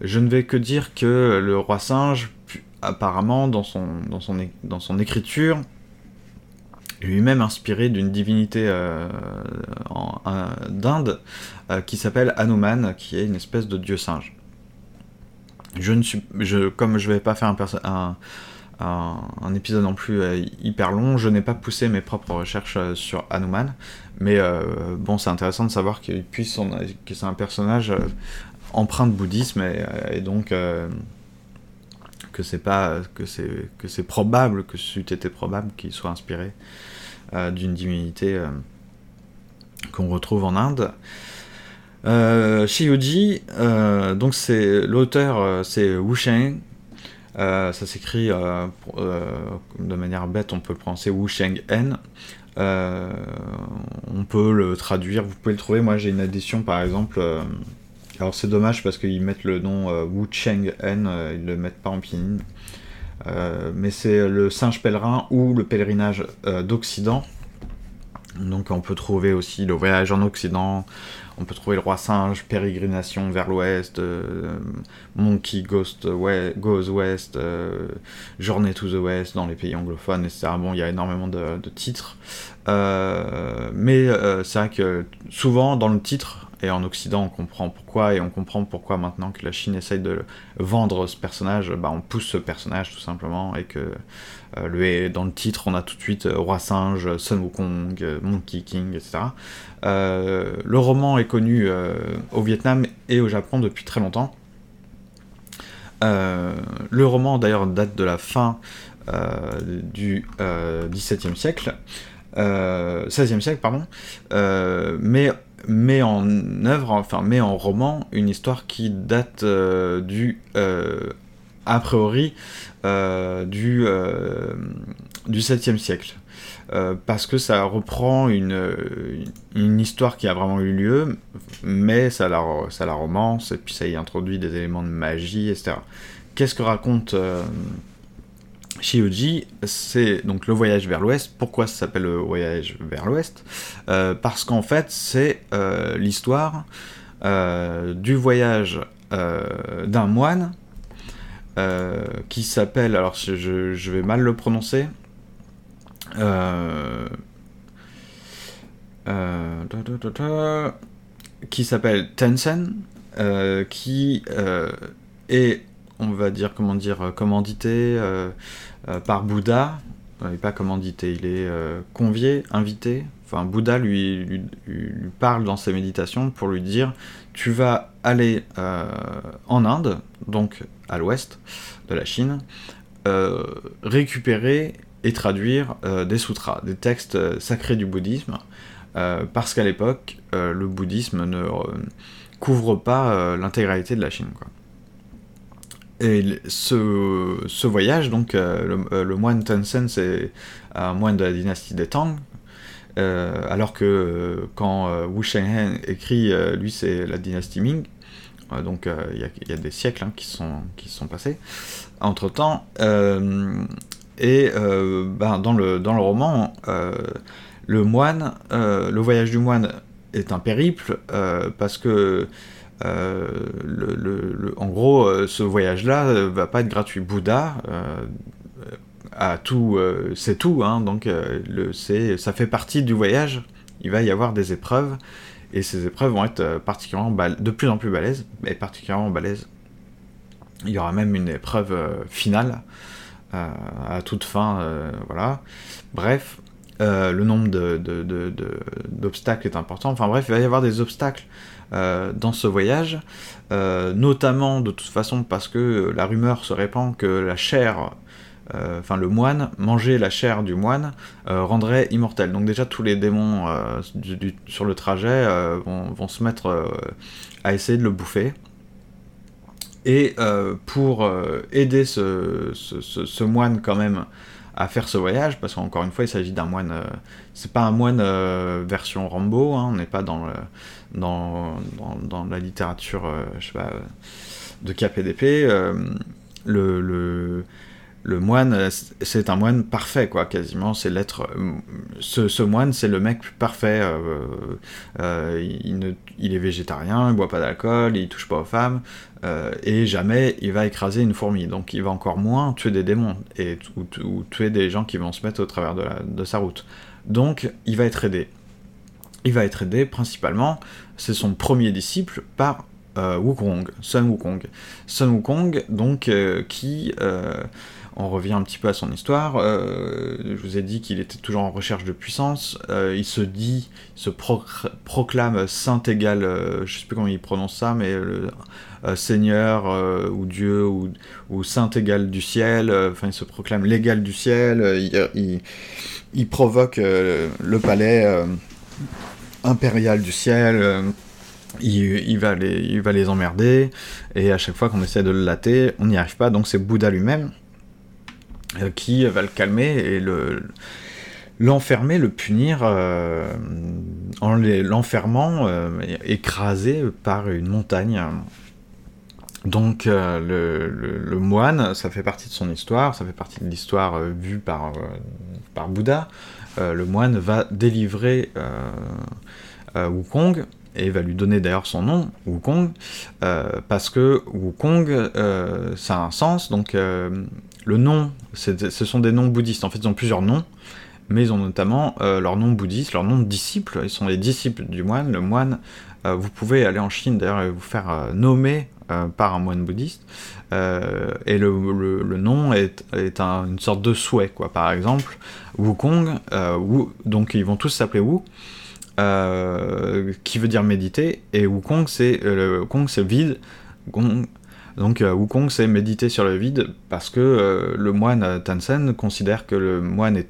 je ne vais que dire que le roi singe, apparemment, dans son, dans son, écriture, lui-même inspiré d'une divinité euh, d'Inde euh, qui s'appelle Hanuman, qui est une espèce de dieu singe. Je ne suis, je, comme je vais pas faire un, un, un, épisode non plus euh, hyper long. Je n'ai pas poussé mes propres recherches euh, sur Hanuman, mais euh, bon, c'est intéressant de savoir qu'il puisse que c'est un personnage empreint de bouddhisme et, donc que c'est pas que c'est que c'est probable que c'eût été probable qu'il soit inspiré d'une divinité qu'on retrouve en Inde. Euh, Shiyuji, donc c'est l'auteur, c'est Wu Sheng, ça s'écrit euh, euh, de manière bête, on peut le prononcer Wu Sheng N. on peut le traduire, vous pouvez le trouver. Moi j'ai une édition par exemple. alors c'est dommage parce qu'ils mettent le nom Wu Cheng N, ils le mettent pas en pinyin. mais c'est le singe pèlerin ou le pèlerinage d'Occident. Donc on peut trouver aussi le voyage en Occident, on peut trouver le roi singe, pérégrination vers l'ouest, euh, Monkey Ghost Goes West, euh, Journée to the West dans les pays anglophones, etc. Bon, il y a énormément de, titres. Euh, mais c'est vrai que souvent dans le titre, et en Occident on comprend pourquoi, et on comprend pourquoi maintenant que la Chine essaye de vendre ce personnage, bah, on pousse ce personnage tout simplement, et que le, dans le titre on a tout de suite Roi Singe, Sun Wukong, Monkey King, etc. Euh, le roman est connu euh, au Vietnam et au Japon depuis très longtemps. Euh, le roman d'ailleurs date de la fin du XVIIe siècle, 16e siècle, pardon, mais met en œuvre, enfin met en roman, une histoire qui date du a priori du, du 7e siècle. Euh, parce que ça reprend une, une, histoire qui a vraiment eu lieu, mais ça la, ça la romance, et puis ça y introduit des éléments de magie, etc. Qu'est-ce que raconte euh, Shioji C'est donc le voyage vers l'ouest. Pourquoi ça s'appelle le voyage vers l'ouest? Euh, Parce qu'en fait, c'est l'histoire du voyage d'un moine qui s'appelle, alors je, vais mal le prononcer, euh, euh, qui s'appelle Tencent, euh, qui est, on va dire, comment dire, commandité par Bouddha, il pas commandité, il est convié, invité. Enfin, Bouddha lui, parle dans ses méditations pour lui dire Tu vas aller en Inde, donc à l'ouest de la Chine, récupérer et traduire euh, des sutras, des textes euh, sacrés du bouddhisme, euh, parce qu'à l'époque, le bouddhisme ne couvre pas l'intégralité de la Chine. Quoi. Et ce, ce, voyage, donc, le, moine Tencent, c'est un moine de la dynastie des Tang, alors que quand Wu Shenghen écrit, lui, c'est la dynastie Ming, donc il y, y, a des siècles hein, qui, sont, qui sont passés. Entre-temps, et euh, ben, dans, le, dans le roman, euh, le moine, euh, le voyage du moine est un périple parce que le, en gros, ce voyage-là va pas être gratuit. Bouddha a tout, c'est tout, hein, donc ça fait partie du voyage. Il va y avoir des épreuves et ces épreuves vont être particulièrement de plus en plus balèzes, mais particulièrement balèzes. Il y aura même une épreuve finale à, toute fin, euh, voilà. Bref, euh, le nombre d'obstacles est important. Enfin bref, il va y avoir des obstacles euh, dans ce voyage, notamment de toute façon parce que la rumeur se répand que la chair, enfin le moine, manger la chair du moine rendrait immortel. Donc déjà tous les démons sur le trajet vont, se mettre à essayer de le bouffer. Et euh, pour euh, aider ce, moine quand même à faire ce voyage, parce qu'encore une fois, il s'agit d'un moine. Euh, c'est pas un moine version Rambo, hein, on n'est pas dans, dans, la littérature, sais pas, de KPDP. le, le moine, c'est un moine parfait, quoi, quasiment. C'est l'être. Ce, moine, c'est le mec parfait. il, est végétarien, il boit pas d'alcool, il touche pas aux femmes. Euh, et jamais il va écraser une fourmi. Donc il va encore moins tuer des démons et, ou, tuer des gens qui vont se mettre au travers de, sa route. Donc il va être aidé. Il va être aidé principalement, c'est son premier disciple par euh, Wukong, Sun Wukong. Sun Wukong, donc, euh, qui on revient un petit peu à son histoire. Euh, je vous ai dit qu'il était toujours en recherche de puissance. Euh, il se dit, il se proclame saint égal, euh, je sais plus comment il prononce ça, mais Seigneur ou Dieu ou, saint égal du ciel. Enfin, il se proclame l'égal du ciel. Il, provoque le palais impérial du ciel. Il, va les, il va les emmerder, et à chaque fois qu'on essaie de le latter, on n'y arrive pas, donc c'est Bouddha lui-même euh, qui va le calmer et le l'enfermer, le punir euh, en l'enfermant euh, écrasé par une montagne. Donc le, moine, ça fait partie de son histoire, ça fait partie de l'histoire vue par Bouddha. Le moine va délivrer Wukong et va lui donner d'ailleurs son nom, Wukong, parce que Wukong, ça a un sens, donc le nom, ce sont des noms bouddhistes. En fait, ils ont plusieurs noms, mais ils ont notamment euh, leur nom bouddhiste, leur nom de disciples. Ils sont les disciples du moine. Le moine, euh, vous pouvez aller en Chine d'ailleurs et vous faire euh, par un moine bouddhiste. et le, nom est, une sorte de souhait, quoi. Par exemple, Wukong, donc ils vont tous s'appeler Wu. qui veut dire méditer, et Wukong c'est Kong c'est vide, Donc Wukong c'est méditer sur le vide parce que le moine Tansen considère que le moine est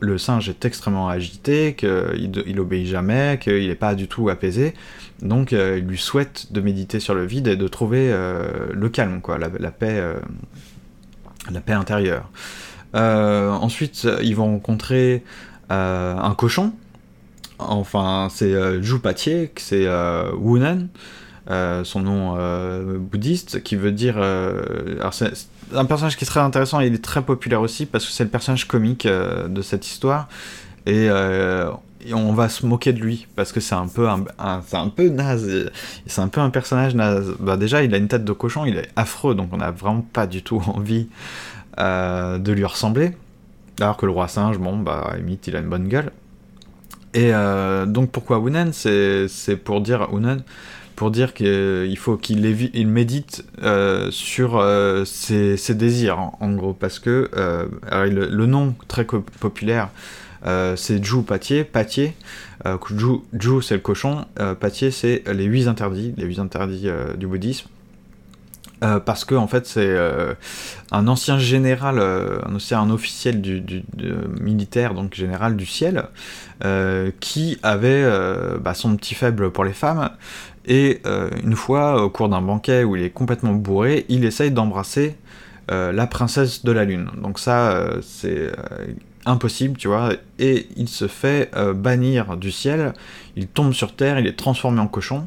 le singe est extrêmement agité, qu'il il obéit jamais, qu'il n'est pas du tout apaisé. Donc il lui souhaite de méditer sur le vide et de trouver le calme, quoi, la, paix, la paix intérieure. ensuite, ils vont rencontrer un cochon Enfin, c'est euh, Patier, c'est euh, Wunan, euh, son nom euh, bouddhiste, qui veut dire. alors, c'est un personnage qui est très intéressant et il est très populaire aussi parce que c'est le personnage comique de cette histoire. Et, on va se moquer de lui parce que c'est un peu un, c'est un peu naze c'est un peu un personnage naze bah déjà il a une tête de cochon il est affreux donc on n'a vraiment pas du tout envie de lui ressembler alors que le roi singe bon bah limite il a une bonne gueule et euh, donc pourquoi Wunen C'est pour dire pour dire qu'il faut qu'il il médite euh, sur euh, ses, désirs, en, gros, parce que le, nom très populaire, c'est Ju Patier, Patier, Ju, c'est le cochon, Patier c'est les huit interdits, les huit interdits du bouddhisme. Euh, parce que en fait c'est euh, un ancien général, euh, un ancien officiel du, militaire, donc général du ciel, qui avait bah, son petit faible pour les femmes. Et une fois, au cours d'un banquet où il est complètement bourré, il essaye d'embrasser la princesse de la lune. Donc ça, c'est impossible, tu vois. Et il se fait bannir du ciel. Il tombe sur terre, il est transformé en cochon.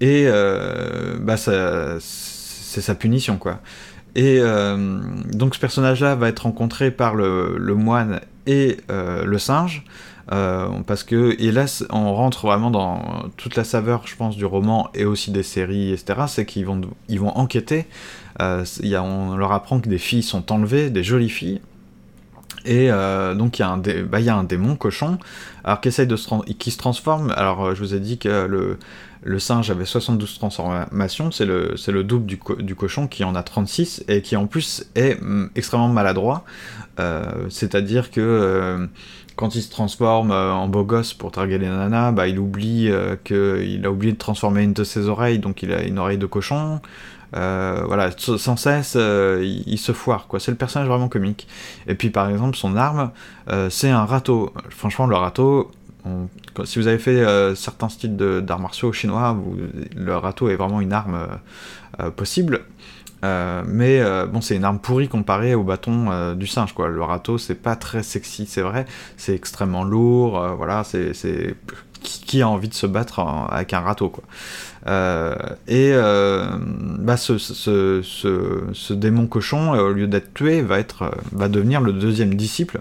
Et bah c'est sa punition, quoi. Et euh, donc ce personnage-là va être rencontré par le, moine et euh, le singe, euh, parce que, et là on rentre vraiment dans toute la saveur, je pense, du roman et aussi des séries, etc., c'est qu'ils vont, ils vont enquêter, y a, on leur apprend que des filles sont enlevées, des jolies filles, et donc il y, a un bah, y a un démon cochon, alors qui essaye de se qui se transforme. Alors je vous ai dit que le, le singe avait 72 transformations, c'est le, le double du, du, cochon qui en a 36 et qui en plus est mm, extrêmement maladroit. Euh, c'est-à-dire que euh, quand il se transforme euh, en beau gosse pour targuer les nanas, bah, il oublie a oublié de transformer une de ses oreilles, donc il a une oreille de cochon. Voilà, sans cesse, il, se foire, quoi. C'est le personnage vraiment comique. Et puis, par exemple, son arme, c'est un râteau. Franchement, le râteau, si vous avez fait euh, certains styles d'arts martiaux chinois, le râteau est vraiment une arme euh, euh, possible. mais bon, c'est une arme pourrie comparée au bâton du singe, quoi. Le râteau, c'est pas très sexy, c'est vrai. C'est extrêmement lourd, voilà. C'est qui, a envie de se battre avec un râteau, quoi. Et bah, ce, démon cochon, au lieu d'être tué, va devenir le deuxième disciple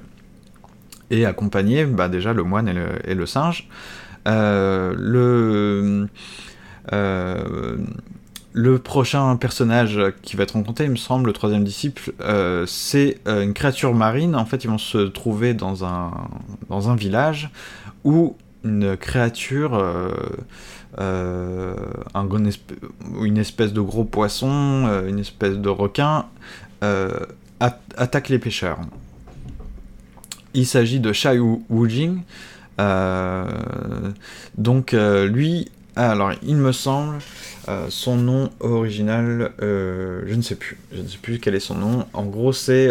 et accompagner bah, déjà le moine et le, singe. Euh, le, euh, prochain personnage qui va être rencontré, il me semble, le troisième disciple, euh, c'est une créature marine. En fait, ils vont se trouver dans un, dans un village où une créature, un, une espèce de gros poisson, une espèce de requin, attaque les pêcheurs. Il s'agit de Shai Wujing. Euh, donc euh, lui, alors il me semble, euh, son nom original, je ne sais plus, je ne sais plus quel est son nom. En gros, c'est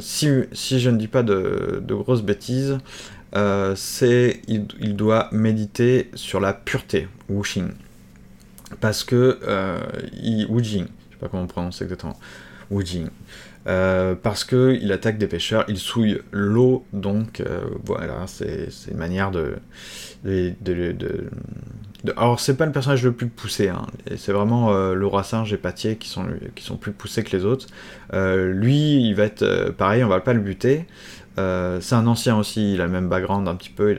si, si, je ne dis pas de, grosses bêtises, c'est il, il, doit méditer sur la pureté, Wuxing, parce que il, Wujing, je sais pas comment on prononce exactement, Wujing. Euh, parce qu'il attaque des pêcheurs, il souille l'eau, donc euh, voilà, c'est une manière de. de, de, de, alors, c'est pas le personnage le plus poussé, hein, c'est vraiment euh, le roi singe et Patier qui sont, qui sont plus poussés que les autres. lui, il va être pareil, on va pas le buter. C'est un ancien aussi, il a le même background un petit peu,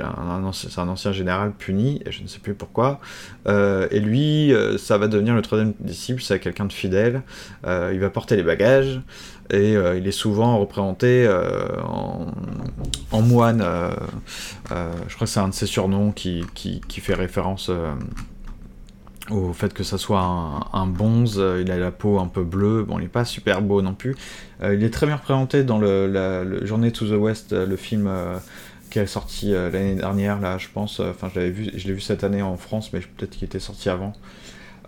c'est un ancien général puni, et je ne sais plus pourquoi. et lui, ça va devenir le troisième disciple, c'est quelqu'un de fidèle, il va porter les bagages, et euh, il est souvent représenté euh, en, moine. Euh, je crois que c'est un de ses surnoms qui, qui, fait référence au fait que ça soit un, bonze, il a la peau un peu bleue, bon il n'est pas super beau non plus. il est très bien représenté dans le, la, Journée to the West, le film qui est sorti l'année dernière, là je pense, enfin je je l'ai vu cette année en France, mais peut-être qu'il était sorti avant,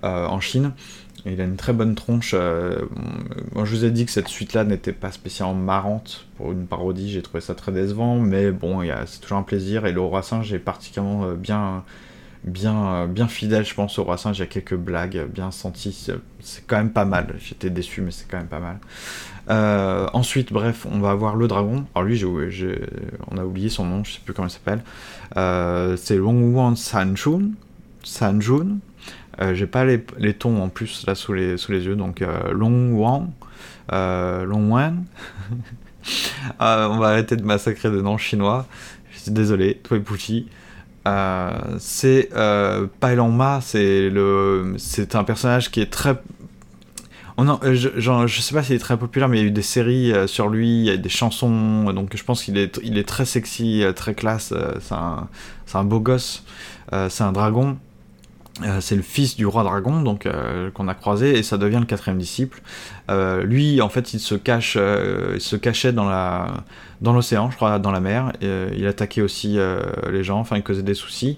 en Chine. il a une très bonne tronche. moi, je vous ai dit que cette suite-là n'était pas spécialement marrante pour une parodie. J'ai trouvé ça très décevant, mais bon, c'est toujours un plaisir. Et le roi singe est particulièrement bien, bien, bien fidèle, je pense, au roi singe. Il y a quelques blagues bien senties. C'est quand même pas mal. J'étais déçu, mais c'est quand même pas mal. Euh, ensuite, bref, on va avoir le dragon. Alors lui, on a oublié son nom, je sais plus comment il s'appelle. Euh, c'est Longwan Sanjun. Sanjun. Euh, j'ai pas les, tons en plus là sous les, sous les yeux, donc Longwan. Longwan. on va arrêter de massacrer des noms chinois. Je suis désolé, toi et Pucci. C'est euh, Ma, c'est un personnage qui est très euh, je, je, sais pas s'il est très populaire, mais il y a eu des séries euh, sur lui, il y a des chansons, donc je pense qu'il est, il est très sexy, euh, très classe, c'est un, un, beau gosse, c'est un dragon. C'est le fils du roi dragon donc qu'on a croisé et ça devient le quatrième disciple. lui, en fait, il se cache, cachait dans l'océan, je crois, dans la mer. il attaquait aussi les gens, enfin, il causait des soucis.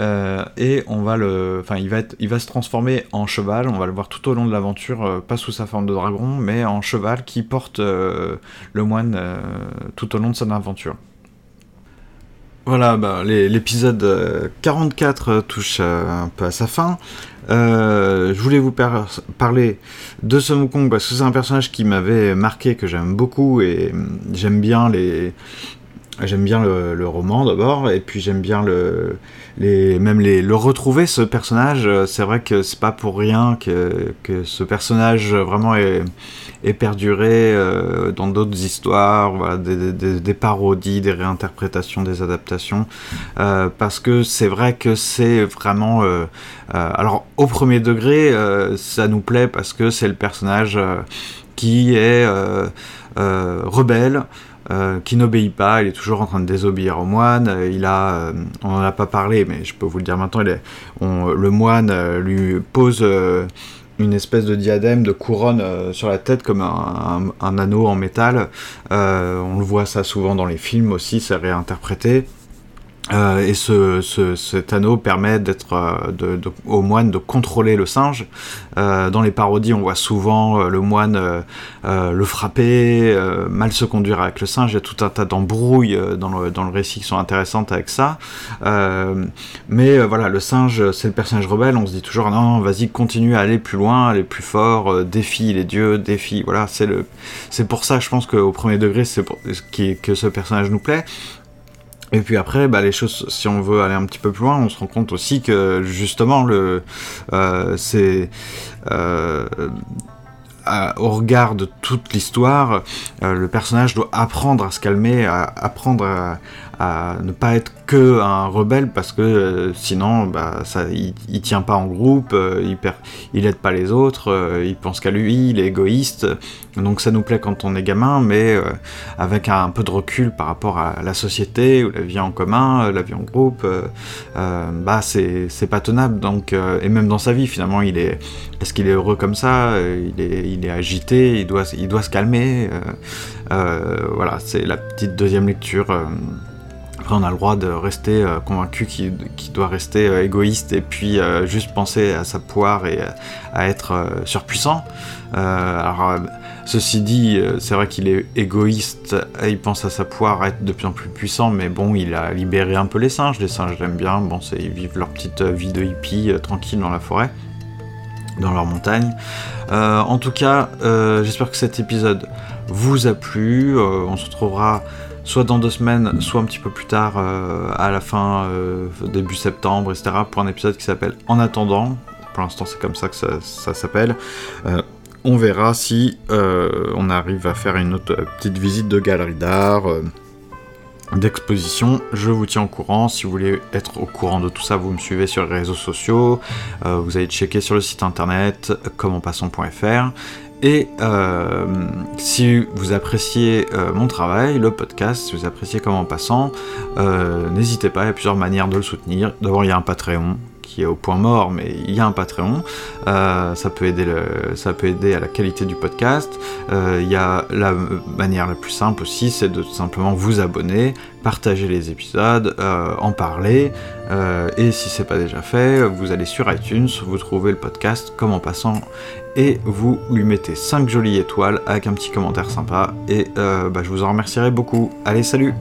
Euh, et on va le, enfin, il va il va se transformer en cheval. On va le voir tout au long de l'aventure, euh, pas sous sa forme de dragon, mais en cheval qui porte euh, le moine tout au long de son aventure. Voilà, bah, l'épisode 44 touche un peu à sa fin. je voulais vous parler de ce Wukong parce que c'est un personnage qui m'avait marqué, que j'aime beaucoup et hum, j'aime bien les, j'aime bien le roman d'abord et puis j'aime bien le les, même les, le retrouver ce personnage, c'est vrai que c'est pas pour rien que, que ce personnage vraiment est, perduré euh, dans d'autres histoires, des, des, parodies, des réinterprétations, des adaptations, euh, parce que c'est vrai que c'est vraiment, euh, alors au premier degré, ça nous plaît parce que c'est le personnage qui est rebelle. Euh, qui n'obéit pas, il est toujours en train de désobéir au moine, euh, il a, euh, on n'en a pas parlé, mais je peux vous le dire maintenant, le moine lui pose une espèce de diadème, de couronne sur la tête comme un, un anneau en métal. on le voit ça souvent dans les films aussi, c'est réinterprété. Euh, et ce, ce, cet anneau permet d'être euh, de, de, au moine de contrôler le singe. Euh, dans les parodies, on voit souvent le moine le frapper, mal se conduire avec le singe. Il y a tout un tas d'embrouilles dans le, dans le récit qui sont intéressantes avec ça. mais voilà, le singe, c'est le personnage rebelle. On se dit toujours non, vas-y, continue à aller plus loin, aller plus fort, défie les dieux, défie. Voilà, c'est le, c'est pour ça, je pense qu'au premier degré, c'est que ce personnage nous plaît. Et puis après, bah, les choses, si on veut aller un petit peu plus loin, on se rend compte aussi que justement, euh, c'est euh, au regard de toute l'histoire, euh, le personnage doit apprendre à se calmer, à, apprendre à ne pas être que un rebelle parce que euh, sinon bah, ça, il, tient pas en groupe, euh, il, perd, il aide pas les autres, euh, il pense qu'à lui, il est égoïste. Donc ça nous plaît quand on est gamin, mais avec un, peu de recul par rapport à la société ou la vie en commun, la vie en groupe, bah c'est pas tenable. Donc et même dans sa vie finalement, il est est-ce qu'il est heureux comme ça il est, il est agité, il doit, il doit se calmer. voilà, c'est la petite deuxième lecture on a le droit de rester euh, convaincu qu'il doit rester euh, égoïste et puis euh, juste penser à sa poire et à être surpuissant. alors, ceci dit, c'est vrai qu'il est égoïste il pense à sa poire, à être de plus en plus puissant, mais bon, il a libéré un peu les singes. Les singes l'aiment bien, bon, ils vivent leur petite vie de hippie tranquille dans la forêt dans leur montagne. en tout cas, j'espère que cet épisode vous a plu. on se retrouvera soit dans deux semaines, soit un petit peu plus tard, euh, à la fin, euh, début septembre, etc., pour un épisode qui s'appelle En attendant. Pour l'instant, c'est comme ça que ça, s'appelle. Euh, on verra si on arrive à faire une autre petite visite de galerie d'art, d'exposition. Je vous tiens au courant. Si vous voulez être au courant de tout ça, vous me suivez sur les réseaux sociaux. vous allez checker sur le site internet commentpassant.fr. Et euh, si vous appréciez euh, mon travail, le podcast, si vous appréciez comme en passant, euh, n'hésitez pas, il y a plusieurs manières de le soutenir. D'abord, il y a un Patreon qui est au point mort, mais il y a un Patreon. Euh, ça, peut aider ça peut aider à la qualité du podcast. Euh, il y a la manière la plus simple aussi, c'est de simplement vous abonner, partager les épisodes, en parler. et si c'est pas déjà fait, vous allez sur iTunes, vous trouvez le podcast comme en passant et vous lui mettez 5 jolies étoiles avec un petit commentaire sympa et bah, je vous en remercierai beaucoup. Allez, salut